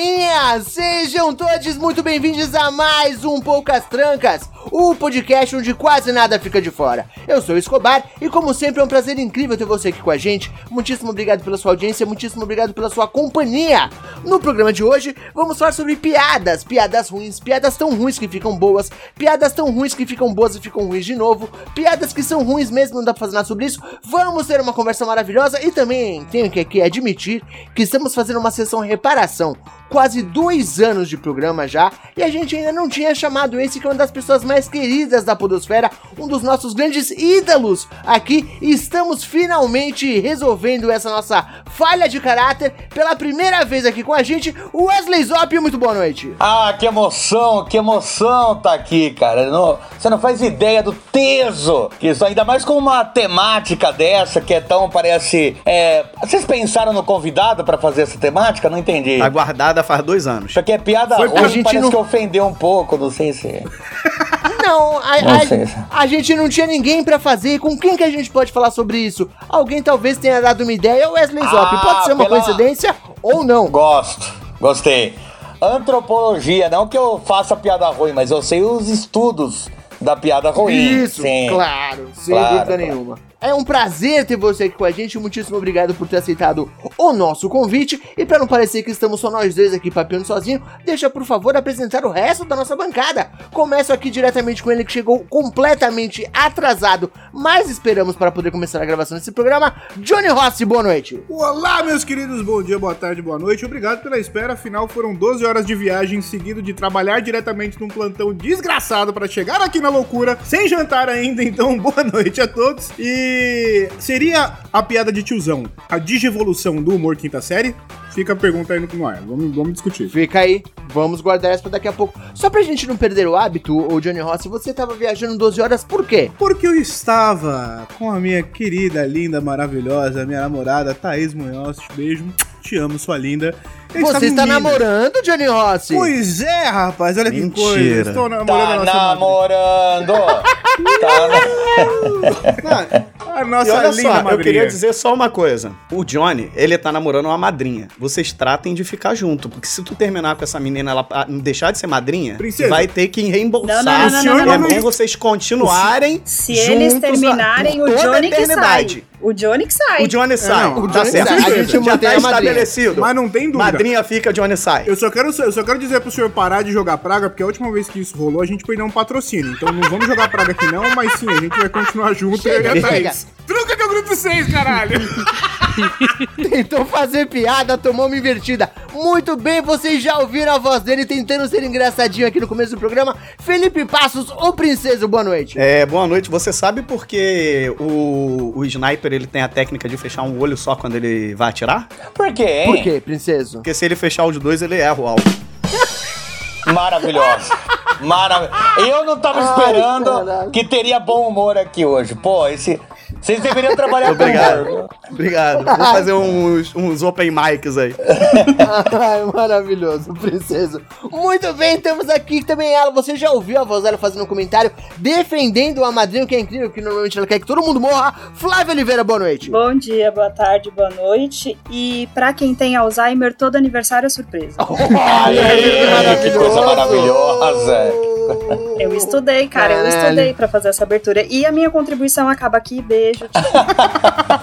Pessoinhas! Sejam todos muito bem-vindos a mais um Poucas Trancas, o podcast onde quase nada fica de fora. Eu sou o Escobar e, como sempre, é um prazer incrível ter você aqui com a gente. Muitíssimo obrigado pela sua audiência, muitíssimo obrigado pela sua companhia. No programa de hoje, vamos falar sobre piadas, piadas ruins, piadas tão ruins que ficam boas, piadas tão ruins que ficam boas e ficam ruins de novo, piadas que são ruins mesmo, não dá pra fazer nada sobre isso. Vamos ter uma conversa maravilhosa e também tenho que aqui admitir que estamos fazendo uma sessão reparação. Quase dois anos de programa já, e a gente ainda não tinha chamado esse que é uma das pessoas mais queridas da Podosfera, um dos nossos grandes ídolos aqui. E estamos finalmente resolvendo essa nossa falha de caráter pela primeira vez aqui com a gente, o Wesley Zop. Muito boa noite. Ah, que emoção, que emoção tá aqui, cara. Não- você não faz ideia do teso que isso, ainda mais com uma temática dessa que é tão, parece. é, vocês pensaram no convidado pra fazer essa temática? Não entendi. Tá guardada faz dois anos. Isso aqui é piada Foi a gente parece não- que ofendeu um pouco, não sei se. Não, a, Não a- a gente não tinha ninguém pra fazer. Com quem que a gente pode falar sobre isso? Alguém talvez tenha dado uma ideia, o Wesley Zop. Ah, Pode ser uma pela- coincidência ou não. Gosto, gostei. Antropologia, não que eu faça piada ruim, mas eu sei os estudos da piada ruim. Isso, Sim. claro, sem Claro, dúvida claro. nenhuma. É um prazer ter você aqui com a gente. Muitíssimo obrigado por ter aceitado o nosso convite. E para não parecer que estamos só nós dois aqui papeando sozinho, deixa por favor apresentar o resto da nossa bancada. Começo aqui diretamente com ele que chegou completamente atrasado, mas esperamos para poder começar a gravação desse programa. Johnny Rossi, boa noite. Olá, meus queridos, bom dia, boa tarde, boa noite. Obrigado pela espera. Afinal, foram 12 horas de viagem seguido de trabalhar diretamente num plantão desgraçado para chegar aqui na loucura, sem jantar ainda. Então, boa noite a todos. E seria a piada de tiozão a digievolução do humor quinta série? Fica a pergunta aí no ar. Vamos, vamos discutir. Fica aí, vamos guardar essa pra daqui a pouco. Só pra gente não perder o hábito, ô Johnny Rossi, você tava viajando 12 horas por quê? Porque eu estava com a minha querida, linda, maravilhosa, minha namorada Thaís Munhoz. Beijo, te amo, sua linda. Eu Você em está namorando, Johnny Rossi? Pois é, rapaz, olha que Mentira. coisa. Estou namorando Tá a nossa namorando! tá na- A E nossa olha linda só, eu madrinha. queria dizer só uma coisa. O Johnny, ele tá namorando uma madrinha. Vocês tratem de ficar junto, porque se tu terminar com essa menina, ela ah, deixar de ser madrinha, Princesa. vai ter que reembolsar. Não, não, não, não, não, é não, bom não. vocês continuarem Se eles juntos terminarem, por o a Johnny que sai. O Johnny que sai. O Johnny sai. não, o tá Johnny certo. sai. A gente Já tá a estabelecido. Mas não tem dúvida. Madrinha fica, Johnny sai. Eu só, quero, eu só quero dizer pro senhor parar de jogar praga, porque a última vez que isso rolou, a gente perdeu um patrocínio. Então não vamos jogar praga aqui não, mas sim, a gente vai continuar junto eu e a Chega. Thaís. Truca que é o grupo 6, caralho! Tentou fazer piada, tomou uma invertida. Muito bem, vocês já ouviram a voz dele tentando ser engraçadinho aqui no começo do programa. Felipe Passos, o Princeso, boa noite. É, boa noite. Você sabe por que o, o sniper ele tem a técnica de fechar um olho só quando ele vai atirar? Por quê, hein? Por quê, Princeso? Porque se ele fechar os dois, ele erra o alvo. Maravilhosa. Maravilhosa. Eu não tava esperando caralho. que teria bom humor aqui hoje. Pô, esse. Vocês deveriam trabalhar com Obrigado. humor. Obrigado. Vou fazer uns, uns open mics aí. Ai, maravilhoso, Princeso. Muito bem, estamos aqui também ela. Você já ouviu a voz dela fazendo um comentário defendendo a madrinha, que é incrível, que normalmente ela quer que todo mundo morra. Flávia Oliveira, boa noite. Bom dia, boa tarde, boa noite. E pra quem tem Alzheimer, todo aniversário é surpresa. Olha aí, que coisa maravilhosa. Eu estudei, cara, eu Caralho. estudei pra fazer essa abertura. E a minha contribuição acaba aqui. Beijo. tchau.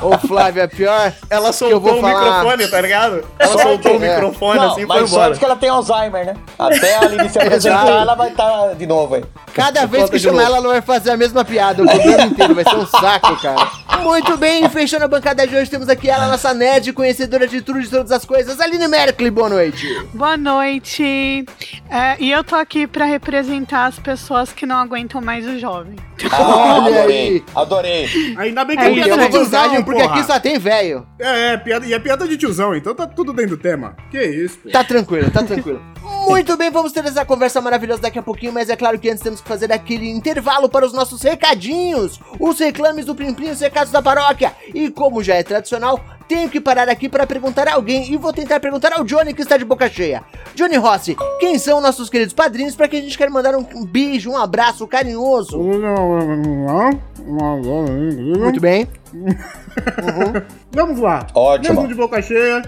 Ô, Flávia, pior. Ela eu soltou vou o falar- microfone, tá ligado? Ela soltou o é. microfone Não, assim e foi mas embora. sorte que ela tem Alzheimer, né? Até a Aline se apresentar, ela vai estar de novo aí. Cada vez que chamar ela, ela vai fazer a mesma piada. O programa inteiro vai ser um saco, cara. Muito bem, fechando a bancada de hoje, temos aqui ela, nossa nerd, conhecedora de tudo, de todas as coisas, Aline Merkley, boa noite. Boa noite. É, e eu tô aqui pra representar as pessoas que não aguentam mais o jovem. Ah, Olha adorei, aí. adorei. Ainda bem que É é, piada de tiozão, porque porra. aqui só tem velho. É, é, piada, e é piada de tiozão, então tá tudo dentro do tema. Que isso, pô. Tá tranquilo, tá tranquilo. Muito bem, vamos ter essa conversa maravilhosa daqui a pouquinho, mas é claro que antes temos que fazer aquele intervalo para os nossos recadinhos, os reclames do Plim Plim, os recados da paróquia. E como já é tradicional, tenho que parar aqui para perguntar a alguém e vou tentar perguntar ao Johnny que está de boca cheia. Johnny Rossi, quem são nossos queridos padrinhos para quem a gente quer mandar um beijo, um abraço carinhoso? Muito bem. Vamos lá. Ótimo. Mesmo de boca cheia,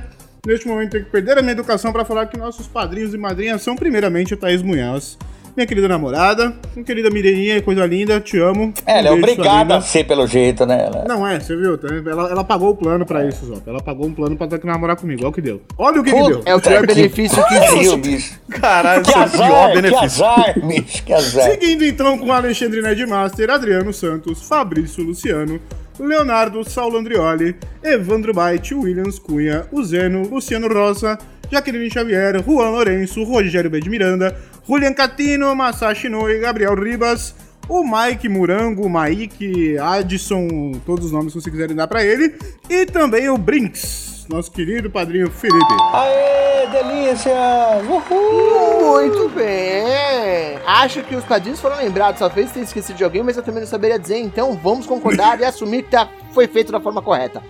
neste momento tenho que perder a minha educação para falar que nossos padrinhos e madrinhas são primeiramente a Thaís Munhoz, minha querida namorada, minha querida Mireninha, coisa linda, te amo. É, ela é Um sua obrigada a ser pelo jeito, né? Ela- Não é, você viu? tá? Ela, ela pagou o plano pra isso, Zop. Ela pagou um plano pra ter que namorar comigo. Olha o que deu. Olha o que, que Puta deu. É o pior que benefício que existe. bicho. Caralho, Que é o pior azar, que benefício. azar, bicho, que azar. Seguindo então com Alexandre Nedmaster, Adriano Santos, Fabrício Luciano, Leonardo Saulo Andrioli, Evandro Baite, Williams Cunha, Uzeno, Luciano Rosa, Jaqueline Xavier, Juan Lourenço, Rogério B. de Miranda, Julian Catino, Masashi Noi, Gabriel Ribas, o Mike Murango, o Mike, Addison, todos os nomes que vocês quiserem dar pra ele, e também o Brinks, nosso querido padrinho Felipe. Aê, delícia! Uhul! Muito bem! Acho que os padrinhos foram lembrados, talvez tenha esquecido de alguém, mas eu também não saberia dizer, então vamos concordar e assumir que tá, foi feito da forma correta.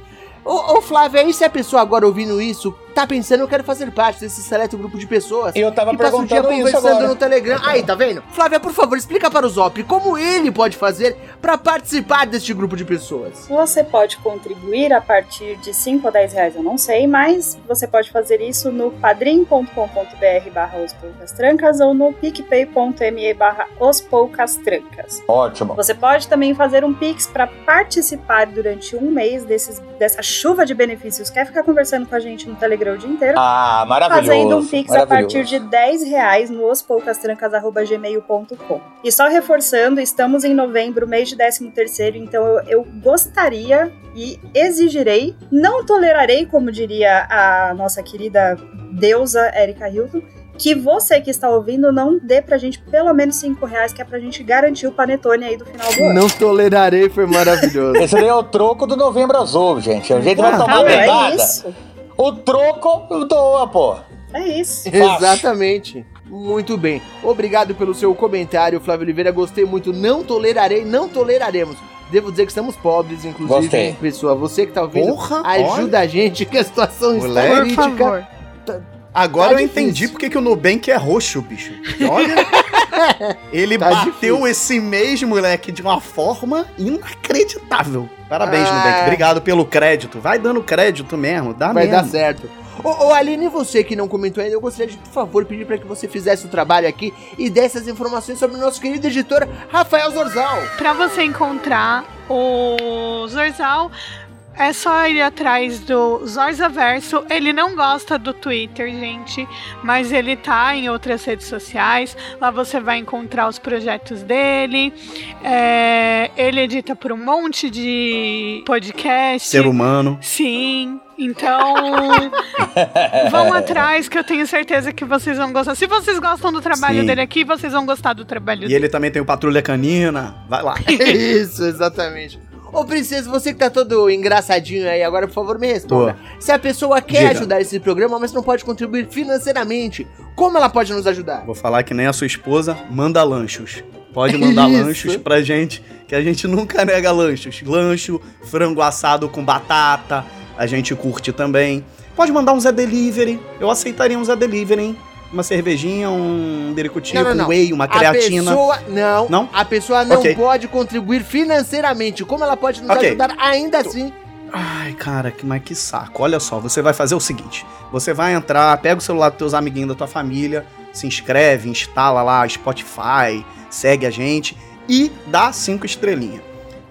Ô, ô Flávio, aí se a pessoa agora ouvindo isso, tá pensando, eu quero fazer parte desse seleto grupo de pessoas. Eu tava e passa o dia isso conversando agora. no Telegram. Aí, tá vendo? Flávia, por favor, explica para o Zop como ele pode fazer pra participar deste grupo de pessoas. Você pode contribuir a partir de 5 ou 10 reais, eu não sei, mas você pode fazer isso no padrim.com.br barra os poucas trancas ou no picpay.me barra os poucas trancas. Ótimo. Você pode também fazer um Pix para participar durante um mês desses, dessa chuva de benefícios. Quer ficar conversando com a gente no Telegram o dia inteiro? Ah, maravilhoso. Fazendo um Pix a partir de 10 reais no ospoucastrancas.gmail.com. E só reforçando, estamos em novembro, mês de 13 terceiro, então eu, eu gostaria e exigirei, não tolerarei, como diria a nossa querida deusa Erika Hilton, que você que está ouvindo não dê pra gente pelo menos 5 reais, que é pra gente garantir o panetone aí do final do ano. Não tolerarei, foi maravilhoso. Esse daí é o troco do Novembro Azul, gente. A gente vai Ah, tomar Não, é isso. O troco doa, pô. É isso. Exatamente. Muito bem. Obrigado pelo seu comentário, Flávio Oliveira. Gostei muito. Não tolerarei, não toleraremos. Devo dizer que estamos pobres, inclusive, Gostei. hein, pessoa. Você que tá ouvindo, Porra, ajuda a gente, que a situação está Moleque. Por crítica. favor. Agora Tá eu difícil. entendi porque que o Nubank é roxo, bicho. Olha. Ele Tá bateu difícil. esse mês, moleque, de uma forma inacreditável. Parabéns, Ah. Nubank. Obrigado pelo crédito. Vai dando crédito mesmo. Dá Vai dar mesmo. certo. Ô, ô, Aline, você que não comentou ainda, eu gostaria de, por favor, pedir para que você fizesse o trabalho aqui e desse as informações sobre o nosso querido editor Rafael Zorzal. Pra você encontrar o Zorzal, é só ir atrás do Zorzaverso. Ele não gosta do Twitter, gente, mas ele tá em outras redes sociais. Lá você vai encontrar os projetos dele. É, ele edita por um monte de podcast. Ser humano. Sim. Então, vão atrás que eu tenho certeza que vocês vão gostar. Se vocês gostam do trabalho Sim. dele aqui, vocês vão gostar do trabalho E dele. ele também tem o Patrulha Canina. Vai lá. Isso, exatamente. Ô, Princesa, você que tá todo engraçadinho aí agora, por favor, me responda. Se a pessoa quer Diga. ajudar esse programa, mas não pode contribuir financeiramente, como ela pode nos ajudar? Vou falar que nem a sua esposa, manda lanchos. Pode mandar lanchos pra gente, que a gente nunca nega lanchos. Lancho, frango assado com batata, a gente curte também. Pode mandar um Zé Delivery, eu aceitaria um Zé Delivery, hein? Uma cervejinha, um dericutico, Não, não, um whey, uma A creatina. pessoa, não, Não? a pessoa não Ok. pode contribuir financeiramente. Como ela pode nos Ok. ajudar ainda assim? Ai, cara, que, mas que saco. Olha só, você vai fazer o seguinte: você vai entrar, pega o celular dos teus amiguinhos da tua família, se inscreve, instala lá Spotify, segue a gente e dá cinco estrelinhas.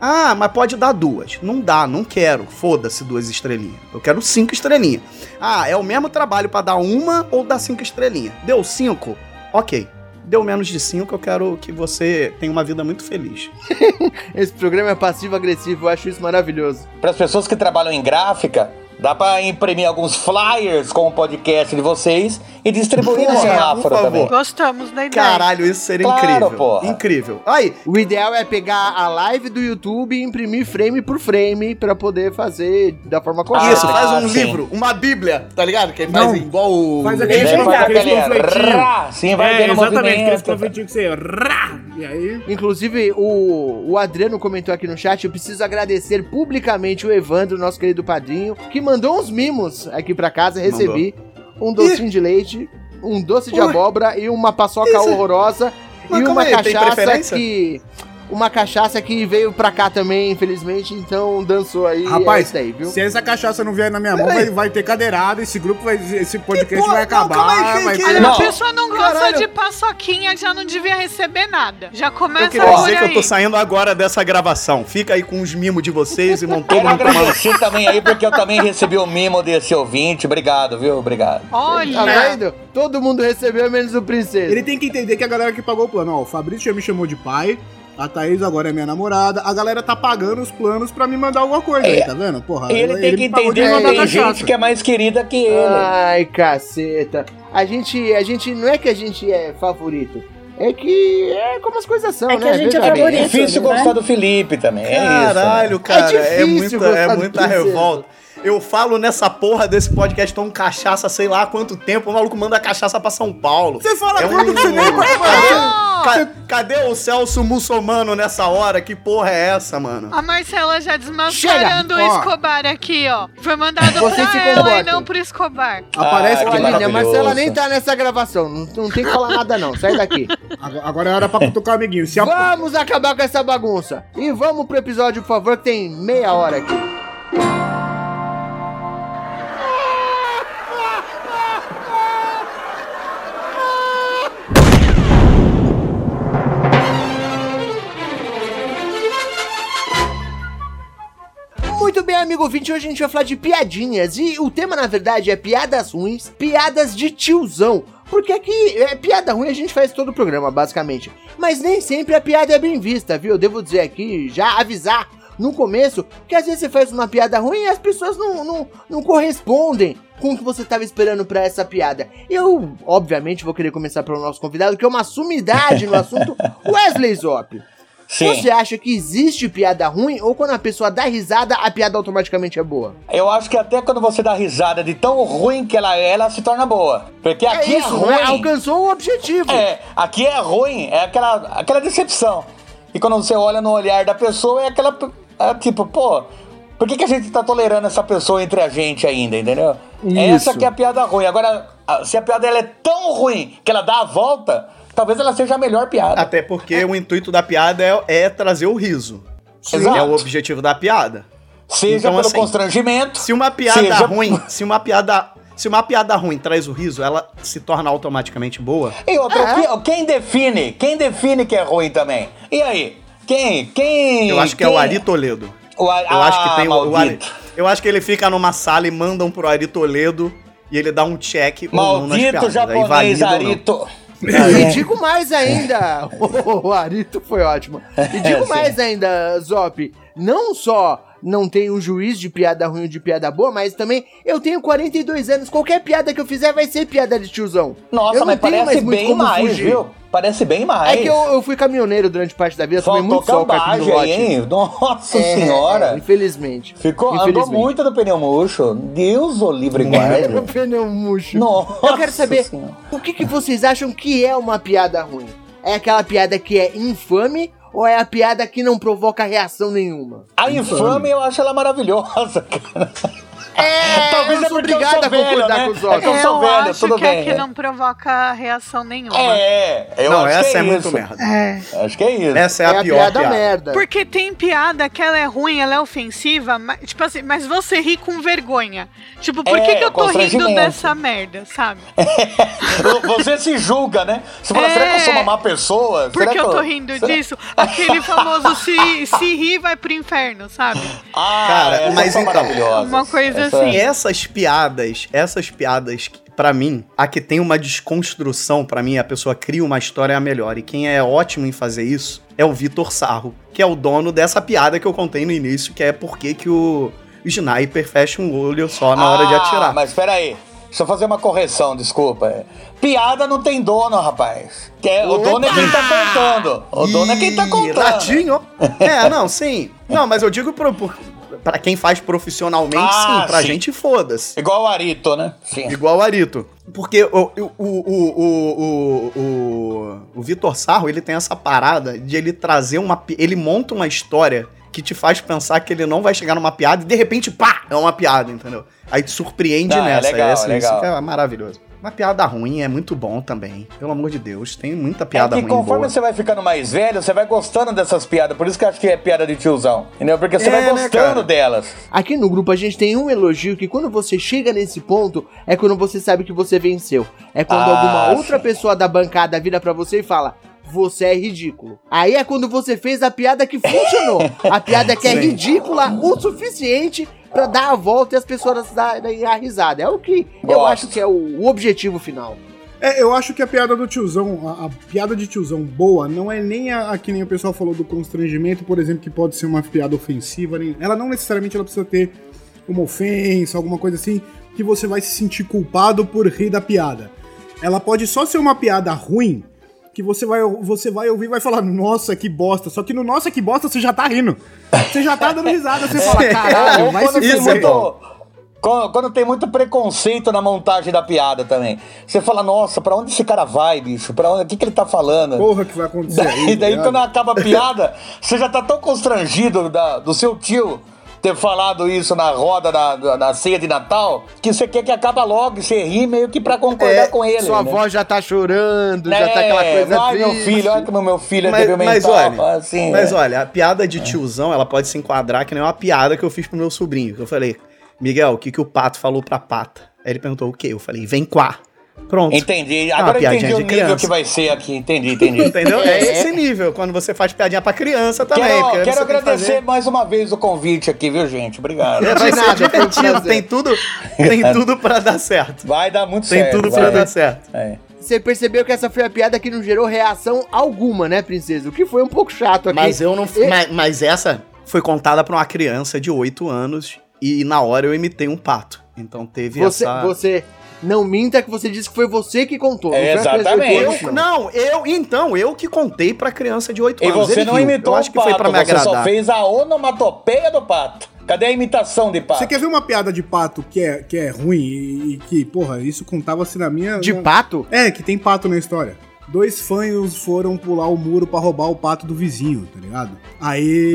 Ah, mas pode dar duas. Não dá, não quero. Foda-se duas estrelinhas. Eu quero cinco estrelinhas. Ah, é o mesmo trabalho pra dar uma ou dar cinco estrelinhas. Deu cinco? Ok. Deu menos de cinco, eu quero que você tenha uma vida muito feliz. Esse programa é passivo-agressivo, eu acho isso maravilhoso. Para as pessoas que trabalham em gráfica, Dá pra imprimir alguns flyers com o podcast de vocês e distribuir Porra, favor. também. Gostamos da ideia. Caralho, isso seria Claro, incrível. porra. Incrível. Aí, O ideal é pegar a live do YouTube e imprimir frame por frame pra poder fazer da forma correta. isso, faz um sim. livro, uma bíblia, tá ligado? Que faz Não. igual o... Faz aquele, faz aquele aquele rá, sim, vai É, exatamente, panfletinhos que você... rá, E aí... Inclusive, o, o Adriano comentou aqui no chat, eu preciso agradecer publicamente o Evandro, nosso querido padrinho, que mandou uns mimos aqui pra casa, recebi um docinho de leite, um doce de Ui. abóbora e uma paçoca Isso. horrorosa Mas e uma aí, cachaça que... Uma cachaça que veio pra cá também, infelizmente, então dançou aí. é Rapaz, isso aí, viu? se essa cachaça não vier na minha mão, Peraí. vai, vai ter cadeirada, esse grupo vai... Esse podcast porra, vai não, acabar, calma aí, que- vai que- Não. a pessoa não gosta Caralho. de paçoquinha, já não devia receber nada. Já Eu começa queria por dizer que eu tô saindo agora dessa gravação. Fica aí com os mimos de vocês e tomar no agradecer também aí, porque eu também recebi o mimo desse ouvinte. Obrigado, viu? Obrigado. Tá Olha, vendo? Todo mundo recebeu, menos o princesa. Ele tem que entender que a galera que pagou o plano, ó, o Fabrício já me chamou de pai, a Thaís agora é minha namorada, a galera tá pagando os planos pra me mandar alguma coisa aí, tá vendo? Porra, Ele tem que entender que tem gente que é mais querida que ele. Ai, caceta. A gente, a gente, não é que a gente é favorito. É que é como as coisas são, É né? que a gente é Veja bem. É favorito, difícil né? gostar do Felipe também, é isso. né? Caralho, cara, é, difícil muita, gostar é muita princesa. Eu falo nessa porra desse podcast, tomo cachaça, sei lá há quanto tempo, o maluco manda cachaça pra São Paulo. Você fala É um- você nem... Ca- cadê o Celso muçulmano nessa hora? Que porra é essa, mano? a Marcela já desmascarando Chega, o ó. Escobar aqui, ó. Foi mandado Você pra ela comporta. e não pro Escobar. Aparece Ah, Ô, que Aline, a maravilhoso. Marcela nem tá nessa gravação. Não, não tem que falar nada, não. Sai daqui. Agora- é hora pra cutucar o amiguinho. Se a... Vamos acabar com essa bagunça. E vamos pro episódio, por favor, que tem meia hora aqui. Bem, amigo ouvinte, hoje a gente vai falar de piadinhas. E o tema, na verdade, é piadas ruins, piadas de tiozão. Porque aqui, é piada ruim a gente faz todo o programa, basicamente. Mas nem sempre a piada é bem vista, viu? Eu devo dizer aqui, já avisar no começo, que às vezes você faz uma piada ruim e as pessoas não, não, não correspondem com o que você estava esperando pra essa piada. Eu, obviamente, vou querer começar pelo nosso convidado, que é uma sumidade no assunto, Wesley Zop. Sim. Você acha que existe piada ruim ou quando a pessoa dá risada, a piada automaticamente é boa? Eu acho que até quando você dá risada de tão ruim que ela é, ela se torna boa. Porque aqui é, isso, ruim. né? Alcançou o objetivo. É, aqui é ruim, é aquela, aquela decepção. E quando você olha no olhar da pessoa, é aquela. É tipo, pô, por que, que a gente tá tolerando essa pessoa entre a gente ainda, entendeu? Isso. Essa que é a piada ruim. Agora, se a piada ela é tão ruim que ela dá a volta, talvez ela seja a melhor piada. Até porque o intuito da piada é, é trazer o riso. Exato. É o objetivo da piada. Seja Então, pelo assim, constrangimento. Se uma piada seja- ruim, se uma piada, se uma piada ruim traz o riso, ela se torna automaticamente boa. E outra, É. que- quem define? Quem define que é ruim também? E aí? Quem? Quem? Eu acho que é quem- o Ari Toledo. O Ari- Eu acho que Ah, tem o, o Ari. maldito. Eu acho que ele fica numa sala e mandam pro Ari Toledo e ele dá um check ou não nas Maldito piadas. Aí japonês valida ou Arito. E digo mais ainda, o Arito foi ótimo. E digo É, mais ainda, Zop, não só não tem um juiz de piada ruim ou de piada boa, mas também eu tenho 42 anos, qualquer piada que eu fizer vai ser piada de tiozão. Nossa, eu mas parece bem mais, viu? Parece bem mais. É que eu, eu fui caminhoneiro durante parte da vida, tomei muito sol aqui no cambagem lote. hein? Nossa É, senhora. infelizmente. Ficou, andou Infelizmente. muito do pneu murcho. Deus o livre guarda. pneu murcho. Nossa Eu quero saber Senhora. o que, que vocês acham que é uma piada ruim? É aquela piada que é infame ou é a piada que não provoca reação nenhuma? A infame, eu acho ela maravilhosa, cara. É, Talvez eu é sou porque eu sou a concordar velho, com né? os outros. É que eu sou velho, acho tudo que é bem, que é. não provoca reação nenhuma. É, eu Não, acho essa que é, é, muito merda. É. Acho que é isso. Essa é, É a a pior piada piada. merda. Porque tem piada que ela é ruim, ela é ofensiva, mas, tipo assim, mas você ri com vergonha. Tipo, por É, que, que eu tô rindo dessa merda, sabe? Você se julga, né? Você fala, É. será que eu sou uma má pessoa? Por Será que eu tô rindo disso? Aquele famoso se, se rir vai pro inferno, sabe? Ah, Cara, mas então, uma coisa assim. Essas piadas, essas piadas, pra mim, a que tem uma desconstrução, pra mim, a pessoa cria uma história é a melhor. E quem é ótimo em fazer isso é o Vitor Sarro, que é o dono dessa piada que eu contei no início, que é por que o, sniper fecha um olho só na hora de Ah, atirar. Mas peraí. Deixa eu fazer uma correção, desculpa. Piada não tem dono, rapaz. É- o dono é quem tá contando. O dono é quem tá contando. Ratinho. É, não, sim. Não, mas eu digo pro, pro, pra quem faz profissionalmente, Ah, sim. Pra sim. gente, foda-se. Igual o Arito, né? Sim. Igual o Arito. Porque o, o, o, o, o, o, o Vitor Sarro, ele tem essa parada de ele trazer uma... Ele monta uma história que te faz pensar que ele não vai chegar numa piada e de repente, pá, é uma piada, entendeu? Aí te surpreende Não, é nessa. legal, assim, é legal. Isso que é maravilhoso. Uma piada ruim é muito bom também. Pelo amor de Deus, tem muita piada é que ruim conforme boa. você vai ficando mais velho, você vai gostando dessas piadas. Por isso que eu acho que é piada de tiozão. Entendeu? Porque você É, vai né, gostando cara? delas. Aqui no grupo a gente tem um elogio que quando você chega nesse ponto é quando você sabe que você venceu. É quando Ah, alguma outra sim. pessoa da bancada vira pra você e fala: Você é ridículo. Aí é quando você fez a piada que funcionou. A piada que é Sim. ridícula o suficiente pra dar a volta e as pessoas darem a risada. É o que eu acho que é o, o objetivo final. É, eu acho que a piada do tiozão, a, a piada de tiozão boa, não é nem a, a que nem o pessoal falou do constrangimento, por exemplo, que pode ser uma piada ofensiva. Nem, ela não necessariamente ela precisa ter uma ofensa, alguma coisa assim, que você vai se sentir culpado por rir da piada. Ela pode só ser uma piada ruim, que você vai, você vai ouvir e vai falar, nossa, que bosta. Só que no nossa, que bosta, você já tá rindo. Você já tá dando risada, você fala, caralho, vai se quando tem isso é. Quando, quando tem muito preconceito na montagem da piada também. Você fala, nossa, pra onde esse cara vai, bicho? Pra onde? O que, que ele tá falando? porra que vai acontecer Daí, aí. daí tá quando acaba a piada, você já tá tão constrangido da- do seu tio ter falado isso na roda da, da, da ceia de Natal, que você quer que acaba logo e você ri meio que pra concordar É, com ele. Sua né? avó já tá chorando, É, já tá aquela coisa Ai, meu triste. filho, olha como meu filho é Mas, débil mas mental. olha, assim, mas é. olha, a piada de tiozão, ela pode se enquadrar que nem uma piada que eu fiz pro meu sobrinho. que Eu falei, Miguel, o que, que o pato falou pra pata? Aí ele perguntou o quê? Eu falei, vem cá. Pronto. Entendi. É uma Agora eu entendi o nível criança. que vai ser aqui. Entendi, entendi. Entendeu? É esse nível, quando você faz piadinha pra criança também. Quero, quero tem agradecer fazer- mais uma vez o convite aqui, viu, gente? Obrigado. É, vai De ser divertido, tem tudo, tem tudo pra dar certo. Vai dar muito Tem certo. tudo vai. pra dar certo. É. Você percebeu que essa foi a piada que não gerou reação alguma, né, princesa? O que foi um pouco chato aqui. Mas eu não. E- Mas, mas essa foi contada pra uma criança de 8 anos e na hora eu imitei um pato. Então teve Você, essa. você não minta que você disse que foi você que contou. É, não exatamente. contou, Eu, não, eu, então, eu que contei pra criança de 8 E anos. você Ele não viu. imitou Eu acho o que foi pato, pra me você só agradar. fez a onomatopeia do pato. Cadê a imitação de pato? Você quer ver uma piada de pato que é, que é ruim e, e que, porra, isso contava-se na minha. De na- pato? É, que tem pato na história. Dois fanhos foram pular o muro pra roubar o pato do vizinho, tá ligado? Aí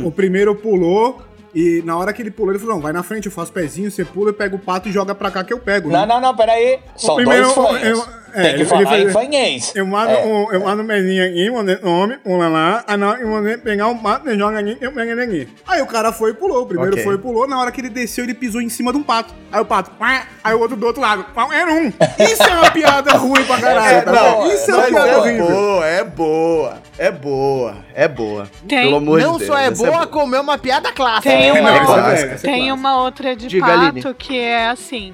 Hum. o primeiro pulou e na hora que ele pulou, ele falou: Não, vai na frente, eu faço pezinho, você pula, eu pego o pato e joga pra cá que eu pego. Não, né? não, não, peraí. São primeiro, dois eu- é, Tem que ele falar em fanhês. Eu mando, É. um, eu mando um pezinho aqui, mandei nome, pula lá, aí na hora que pegar o pato, você joga aqui, eu pego ele aqui. Aí o cara foi e pulou, o primeiro Ok. foi e pulou, na hora que ele desceu, ele pisou em cima de um pato. Aí o pato, pá, aí o outro do outro lado, pá, era um. Isso é uma piada ruim pra caralho, É, tá não? Isso é uma piada é horrível. boa, é boa, é boa, é boa. Tem- Pelo amor não de Deus. só é boa, como é uma piada clássica. Tem É, uma, é outra, é tem uma outra de Diga, pato Aline. que é assim.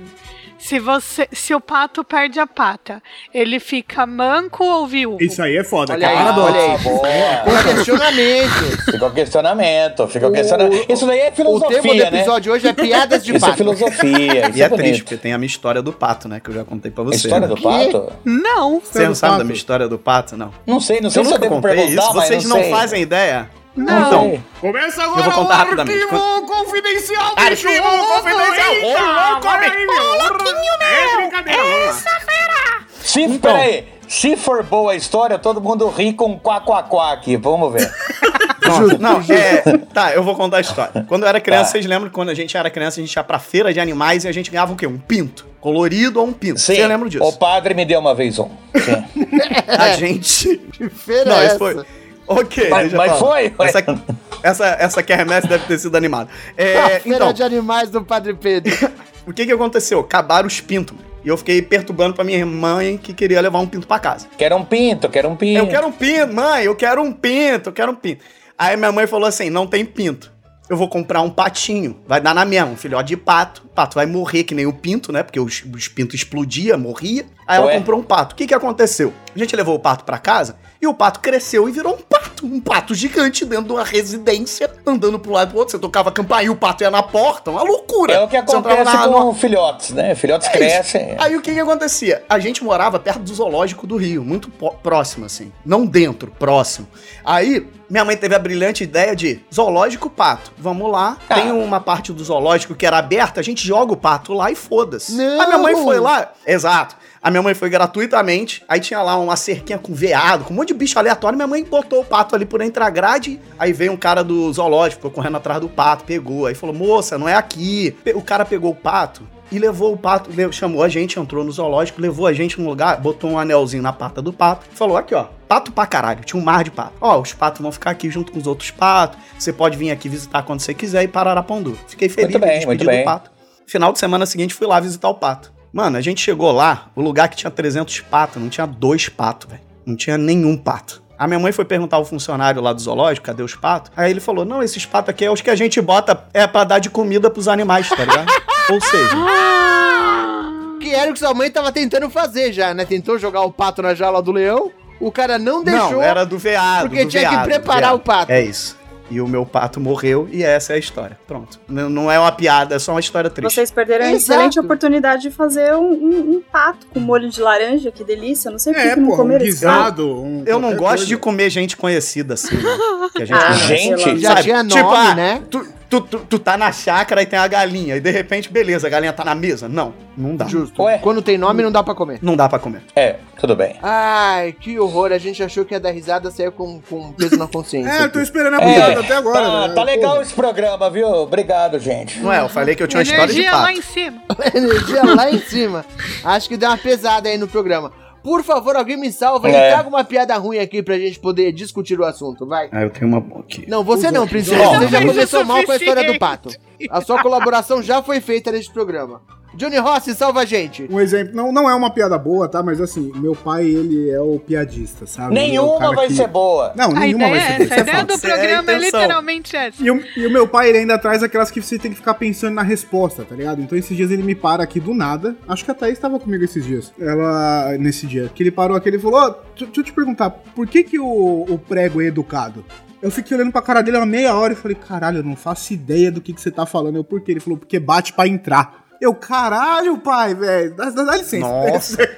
Se você, se o pato perde a pata, ele fica manco ou viúvo? Isso aí é foda, Olha é aí, olha aí. Boa. Com questionamentos. Fica o questionamento, fica o O- questionamento. Isso daí é o filosofia, tema do né? episódio hoje é piadas de Isso é pato. filosofia, isso E é bonito. triste, porque tem a minha história do pato, né? Que eu já contei pra A você. história né? do pato? Não. Você não sabe pato. da minha história do pato, não? Não sei, não sei Eu se eu devo perguntar, isso, mas vocês não não sei. fazem ideia. Não. Então, Começa agora Eu vou contar o rapidamente. arquivo confidencial, Arquivo bicho! confidencial! Ô, louco, meu! Ô, louquinho, meu! É brincadeira, vamos lá. Se, Então. Peraí, se for boa a história, todo mundo ri com quá, quá, quá aqui. Vamos ver. Pronto. Não, é. Tá, eu vou contar a história. Quando eu era criança, Tá. vocês lembram que quando a gente era criança, a gente ia pra feira de animais e a gente ganhava o quê? Um pinto. Colorido ou um pinto. Sim, Vocês lembram disso? o padre me deu uma vez um. Sim. A gente. Que feira Não, é isso essa? foi. Ok, Mas- mas foi. Essa, essa, essa quermesse deve ter sido animada. É, A feira então, de animais do Padre Pedro. o que que aconteceu? Acabaram os pintos. E eu fiquei perturbando pra minha mãe que queria levar um pinto pra casa. Quero um pinto, quero um pinto. Eu quero um pinto, mãe, eu quero um pinto, eu quero um pinto. Aí minha mãe falou assim: não tem pinto. Eu vou comprar um patinho. Vai dar na mesma, um filhote de pato. O pato vai morrer que nem o pinto, né? Porque os, os pintos explodia, morria. Aí ela Ué? comprou um pato. O que que aconteceu? A gente levou o pato pra casa e o pato cresceu e virou um pato. um pato gigante dentro de uma residência, andando pro lado e pro outro. Você tocava campainha e o pato ia na porta, uma loucura. É o que acontece na- com filhotes, né? Filhotes É crescem. isso. Aí o que que acontecia? A gente morava perto do zoológico do Rio, muito próximo, assim. Não dentro, próximo. Aí, minha mãe teve a brilhante ideia de zoológico pato. Vamos lá. Ah. Tem uma parte do zoológico que era aberta, a gente joga o pato lá e foda-se. Não! A minha mãe foi lá. Exato. A minha mãe foi gratuitamente. Aí tinha lá uma cerquinha com veado, com um monte de bicho aleatório. Minha mãe botou o pato ali por entre a grade. Aí veio um cara do zoológico, ficou correndo atrás do pato, pegou. Aí falou: moça, não é aqui. O cara pegou o pato e levou o pato, chamou a gente, entrou no zoológico, levou a gente num lugar, botou um anelzinho na pata do pato, falou aqui, ó, pato pra caralho, tinha um mar de pato. Ó, os patos vão ficar aqui junto com os outros patos, você pode vir aqui visitar quando você quiser e pararapondu. Fiquei feliz, Muito bem, muito despedi do bem. pato. Final de semana seguinte fui lá visitar o pato. Mano, a gente chegou lá, o lugar que tinha 300 patos, não tinha dois patos, velho. Não tinha nenhum pato. A minha mãe foi perguntar ao funcionário lá do zoológico, cadê os patos? Aí ele falou: não, esses patos aqui é os que a gente bota é pra dar de comida pros animais, tá ligado? Ou seja, Que era o que sua mãe tava tentando fazer já, né? Tentou jogar o pato na jaula do leão, o cara não deixou. não, era do veado. porque do tinha que veado, do preparar o pato. É isso. E o meu pato morreu e essa é a história. Pronto. Não, não é uma piada, é só uma história triste. Vocês perderam a Exato. excelente oportunidade de fazer um, um- um pato com molho de laranja, que delícia. Não sei por que É, que não pô, um guisado. um Eu não gosto coisa. de comer gente conhecida assim, né? Que a gente Ah, conhece. Gente, Já Sabe? tinha nome, Tipo, ah, né? Tu, tu, tu, tu tá na chácara e tem a galinha, e de repente, beleza, a galinha tá na mesa. Não, não dá. Justo. Ué. Quando tem nome, não dá pra comer. Não dá pra comer. É, tudo bem. Ai, que horror. A gente achou que ia dar risada, saiu com, com peso na consciência. É, eu tô esperando a É, piada até agora. tá, né? tá legal Porra. esse programa, viu? Obrigado, gente. Não é? Eu falei que eu tinha uma história de Energia pato. lá em cima. Energia lá em cima. Acho que deu uma pesada aí no programa. Por favor, alguém me salva e É. traga uma piada ruim aqui pra gente poder discutir o assunto, vai. Ah, eu tenho uma boa aqui. Não, você não, princesa. Você já começou é mal com a história do pato. A sua colaboração já foi feita neste programa. Johnny Rossi, salva a gente. Um exemplo, não, não é uma piada boa, tá? Mas assim, meu pai, ele é o piadista, sabe? É o Nenhuma cara vai que- ser boa. Não, A nenhuma vai é ser essa. boa. A ideia do Essa é programa é intenção. literalmente essa. E o, e o meu pai, ele ainda traz aquelas que você tem que ficar pensando na resposta, tá ligado? Então esses dias ele me para aqui do nada. Acho que a Thaís tava comigo esses dias. Ela, nesse dia, que ele parou aqui, ele falou, ó, deixa eu te perguntar, por que que o, o prego é educado? Eu fiquei olhando pra cara dele uma meia hora e falei, caralho, eu não faço ideia do que, que você tá falando. Eu, por quê? Ele falou, porque bate pra entrar. Eu, caralho, pai, velho, dá, dá- dá licença. Nossa.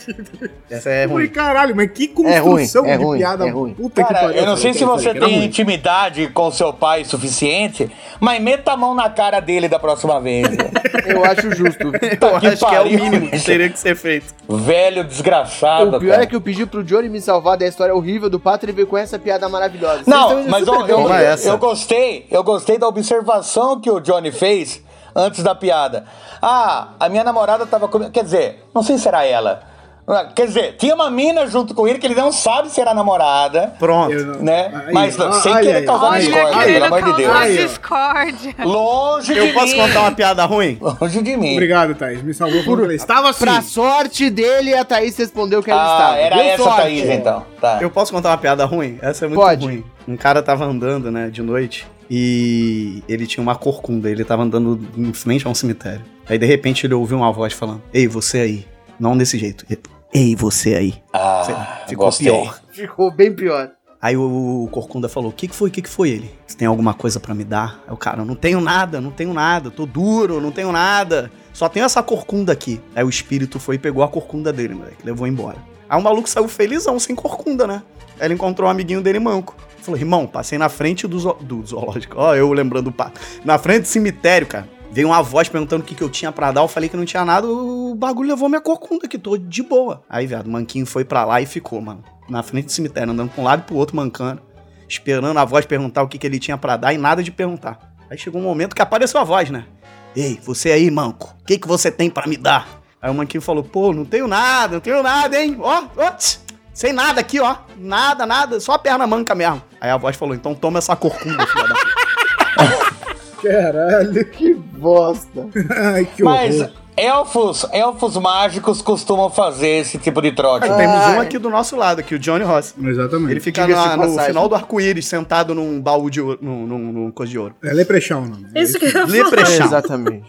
Essa é ruim. caralho, mas que É ruim, construção é de ruim, piada. é ruim. Puta que Cara, pariu. eu não sei se você que tem ruim. intimidade com seu pai suficiente, mas meta a mão na cara dele da próxima vez. Eu acho justo. Eu que acho que é o pariu. mínimo que teria que ser feito. Velho desgraçado. O pior cara. é que eu pedi pro Johnny me salvar da história horrível do pato e veio com essa piada maravilhosa. Não, mas eu, eu, eu gostei, eu gostei da observação que o Johnny fez antes da piada. Ah, a minha namorada tava comigo. Quer dizer, não sei se era ela. Ah, Quer dizer, tinha uma mina junto com ele que ele não sabe se era namorada, Pronto. Eu não- né? Aí, Mas ó, sem ai, querer ai, causar discórdia, pelo amor de Deus. Aí, discórdia. Longe de Eu posso mim. contar uma piada ruim? Longe de mim. Obrigado, Thaís. Me salvou por falei, Estava assim. Pra sorte dele, a Thaís respondeu que ela Ah, estava. era Deu essa sorte. Thaís, então. Tá. Eu posso contar uma piada ruim? Essa é muito Pode. ruim. Um cara tava andando, né, de noite, e ele tinha uma corcunda, ele tava andando em frente a um cemitério. Aí, de repente, ele ouviu uma voz falando, Ei, você aí. Não desse jeito. Ei, você aí. Ah, Ficou gostei. pior. Ficou bem pior. Aí o, Corcunda falou: O que, que foi? O que, que foi ele? Você tem alguma coisa pra me dar? Aí o cara: Não tenho nada, não tenho nada, tô duro, não tenho nada. Só tenho essa corcunda aqui. Aí o espírito foi e pegou a corcunda dele, moleque, levou embora. Aí o maluco saiu felizão, sem corcunda, né? Aí ele encontrou um amiguinho dele manco. Falou: Irmão, passei na frente do, zo- do zoológico. Ó, eu lembrando do pato. Na frente do cemitério, cara. Veio uma voz perguntando o que, que eu tinha pra dar. Eu falei que não tinha nada. O bagulho levou minha corcunda, que tô de boa. Aí, viado, o manquinho foi pra lá e ficou, mano. Na frente do cemitério, andando pra um lado e pro outro, mancando. Esperando a voz perguntar o que, que ele tinha pra dar e nada de perguntar. Aí chegou um momento que apareceu a voz, né? Ei, você aí, manco. O que, que você tem pra me dar? Aí o manquinho falou: Pô, não tenho nada, não tenho nada, hein? Ó, ó, sem nada aqui, ó. Nada, nada, só a perna manca mesmo. Aí a voz falou: Então toma essa corcunda, filha da puta. Caralho. Que bosta. Ai, que Mas horror. elfos, elfos mágicos costumam fazer esse tipo de trote. Aí temos um aqui do nosso lado, aqui, o Johnny Ross. Exatamente. Ele fica na- no passagem. final do arco-íris, sentado num baú de ouro, num, num, num coisa de ouro. É Leprechaun o nome. Isso que eu ia falar. Leprechaun. Exatamente.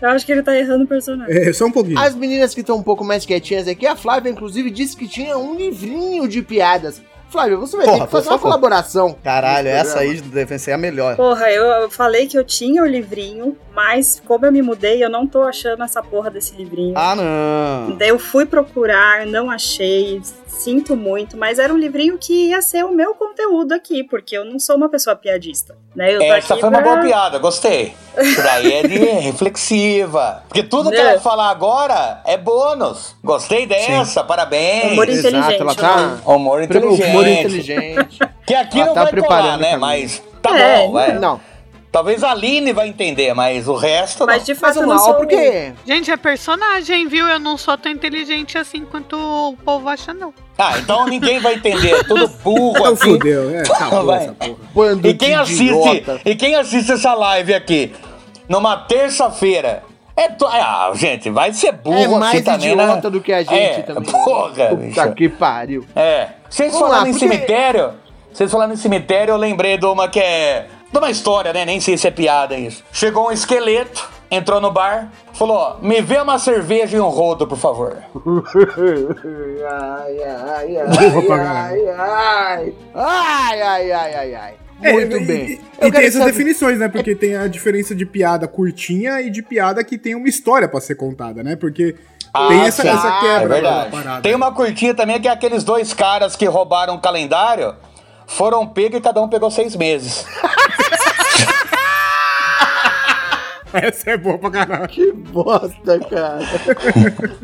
Eu acho que ele tá errando o personagem. É, só um pouquinho. As meninas que estão um pouco mais quietinhas aqui, a Flávia, inclusive, disse que tinha um livrinho de piadas Flávio, você vai Porra, ter que por fazer uma favor. colaboração. Caralho, essa aí deve ser a melhor. Porra, eu, eu falei que eu tinha o livrinho, mas como eu me mudei, eu não tô achando essa porra desse livrinho. Ah, não. Daí eu fui procurar, não achei, sinto muito, mas era um livrinho que ia ser o meu conteúdo aqui, porque eu não sou uma pessoa piadista, né? Eu tô Essa aqui foi uma pra- boa piada, gostei. Isso daí é de reflexiva. Porque tudo que Né? ela falar agora é bônus. Gostei dessa, parabéns. Humor Exato, inteligente. ela tá- nome. Humor inteligente. Humor inteligente. Que aqui Ela não tá vai colar, preparando né? Mas tá É, bom, vai. Não, Talvez a Aline vai entender, mas o resto Mas não. de mas fato vamos não sou... porque Gente, é personagem, viu? Eu não sou tão inteligente assim quanto o povo acha, não. Ah, então ninguém vai entender. É tudo burro Então aqui. fudeu, é. Acabou Vai. essa porra. E quem assiste, idiota. e quem assiste essa live aqui numa terça-feira? É to... Ah, gente, vai ser burro É mais também, né? idiota do que a gente é, também. Porra, Puta bicho. que pariu. É. Vocês Vamos falando lá, em porque- cemitério, vocês falando em cemitério, eu lembrei de uma que é. De uma história, né? Nem sei se é piada isso. Chegou um esqueleto, entrou no bar, falou: ó, me vê uma cerveja e um rodo, por favor. Ai, ai, pra ai, ai, ai, ai, ai, ai, ai. É, Muito e- bem. E, e tem essas saber- definições, né? Porque tem a diferença de piada curtinha e de piada que tem uma história pra ser contada, né? Porque tem essa, essa quebra É parada. Tem uma curtinha também que é aqueles dois caras que roubaram um calendário, foram pegos e cada um pegou seis meses. Essa é boa pra caralho. Que bosta, cara.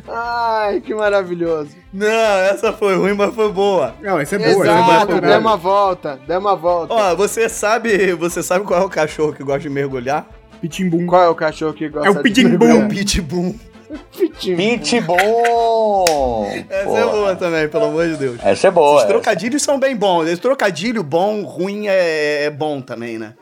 Ai, que maravilhoso. Não, essa foi ruim, mas foi boa. Não, essa é boa. essa é boa Exato, dê uma volta, dê uma volta. Ó, você sabe, você sabe qual é o cachorro que gosta de mergulhar? Pitimbum. Qual é o cachorro que gosta É o Pitbull. É o Pitbull. Pitbull. Pitbull! Essa Pô, é boa também, pelo amor de Deus. Essa é boa. Os trocadilhos são bem bons. Esse trocadilho bom, ruim é, é bom também, né?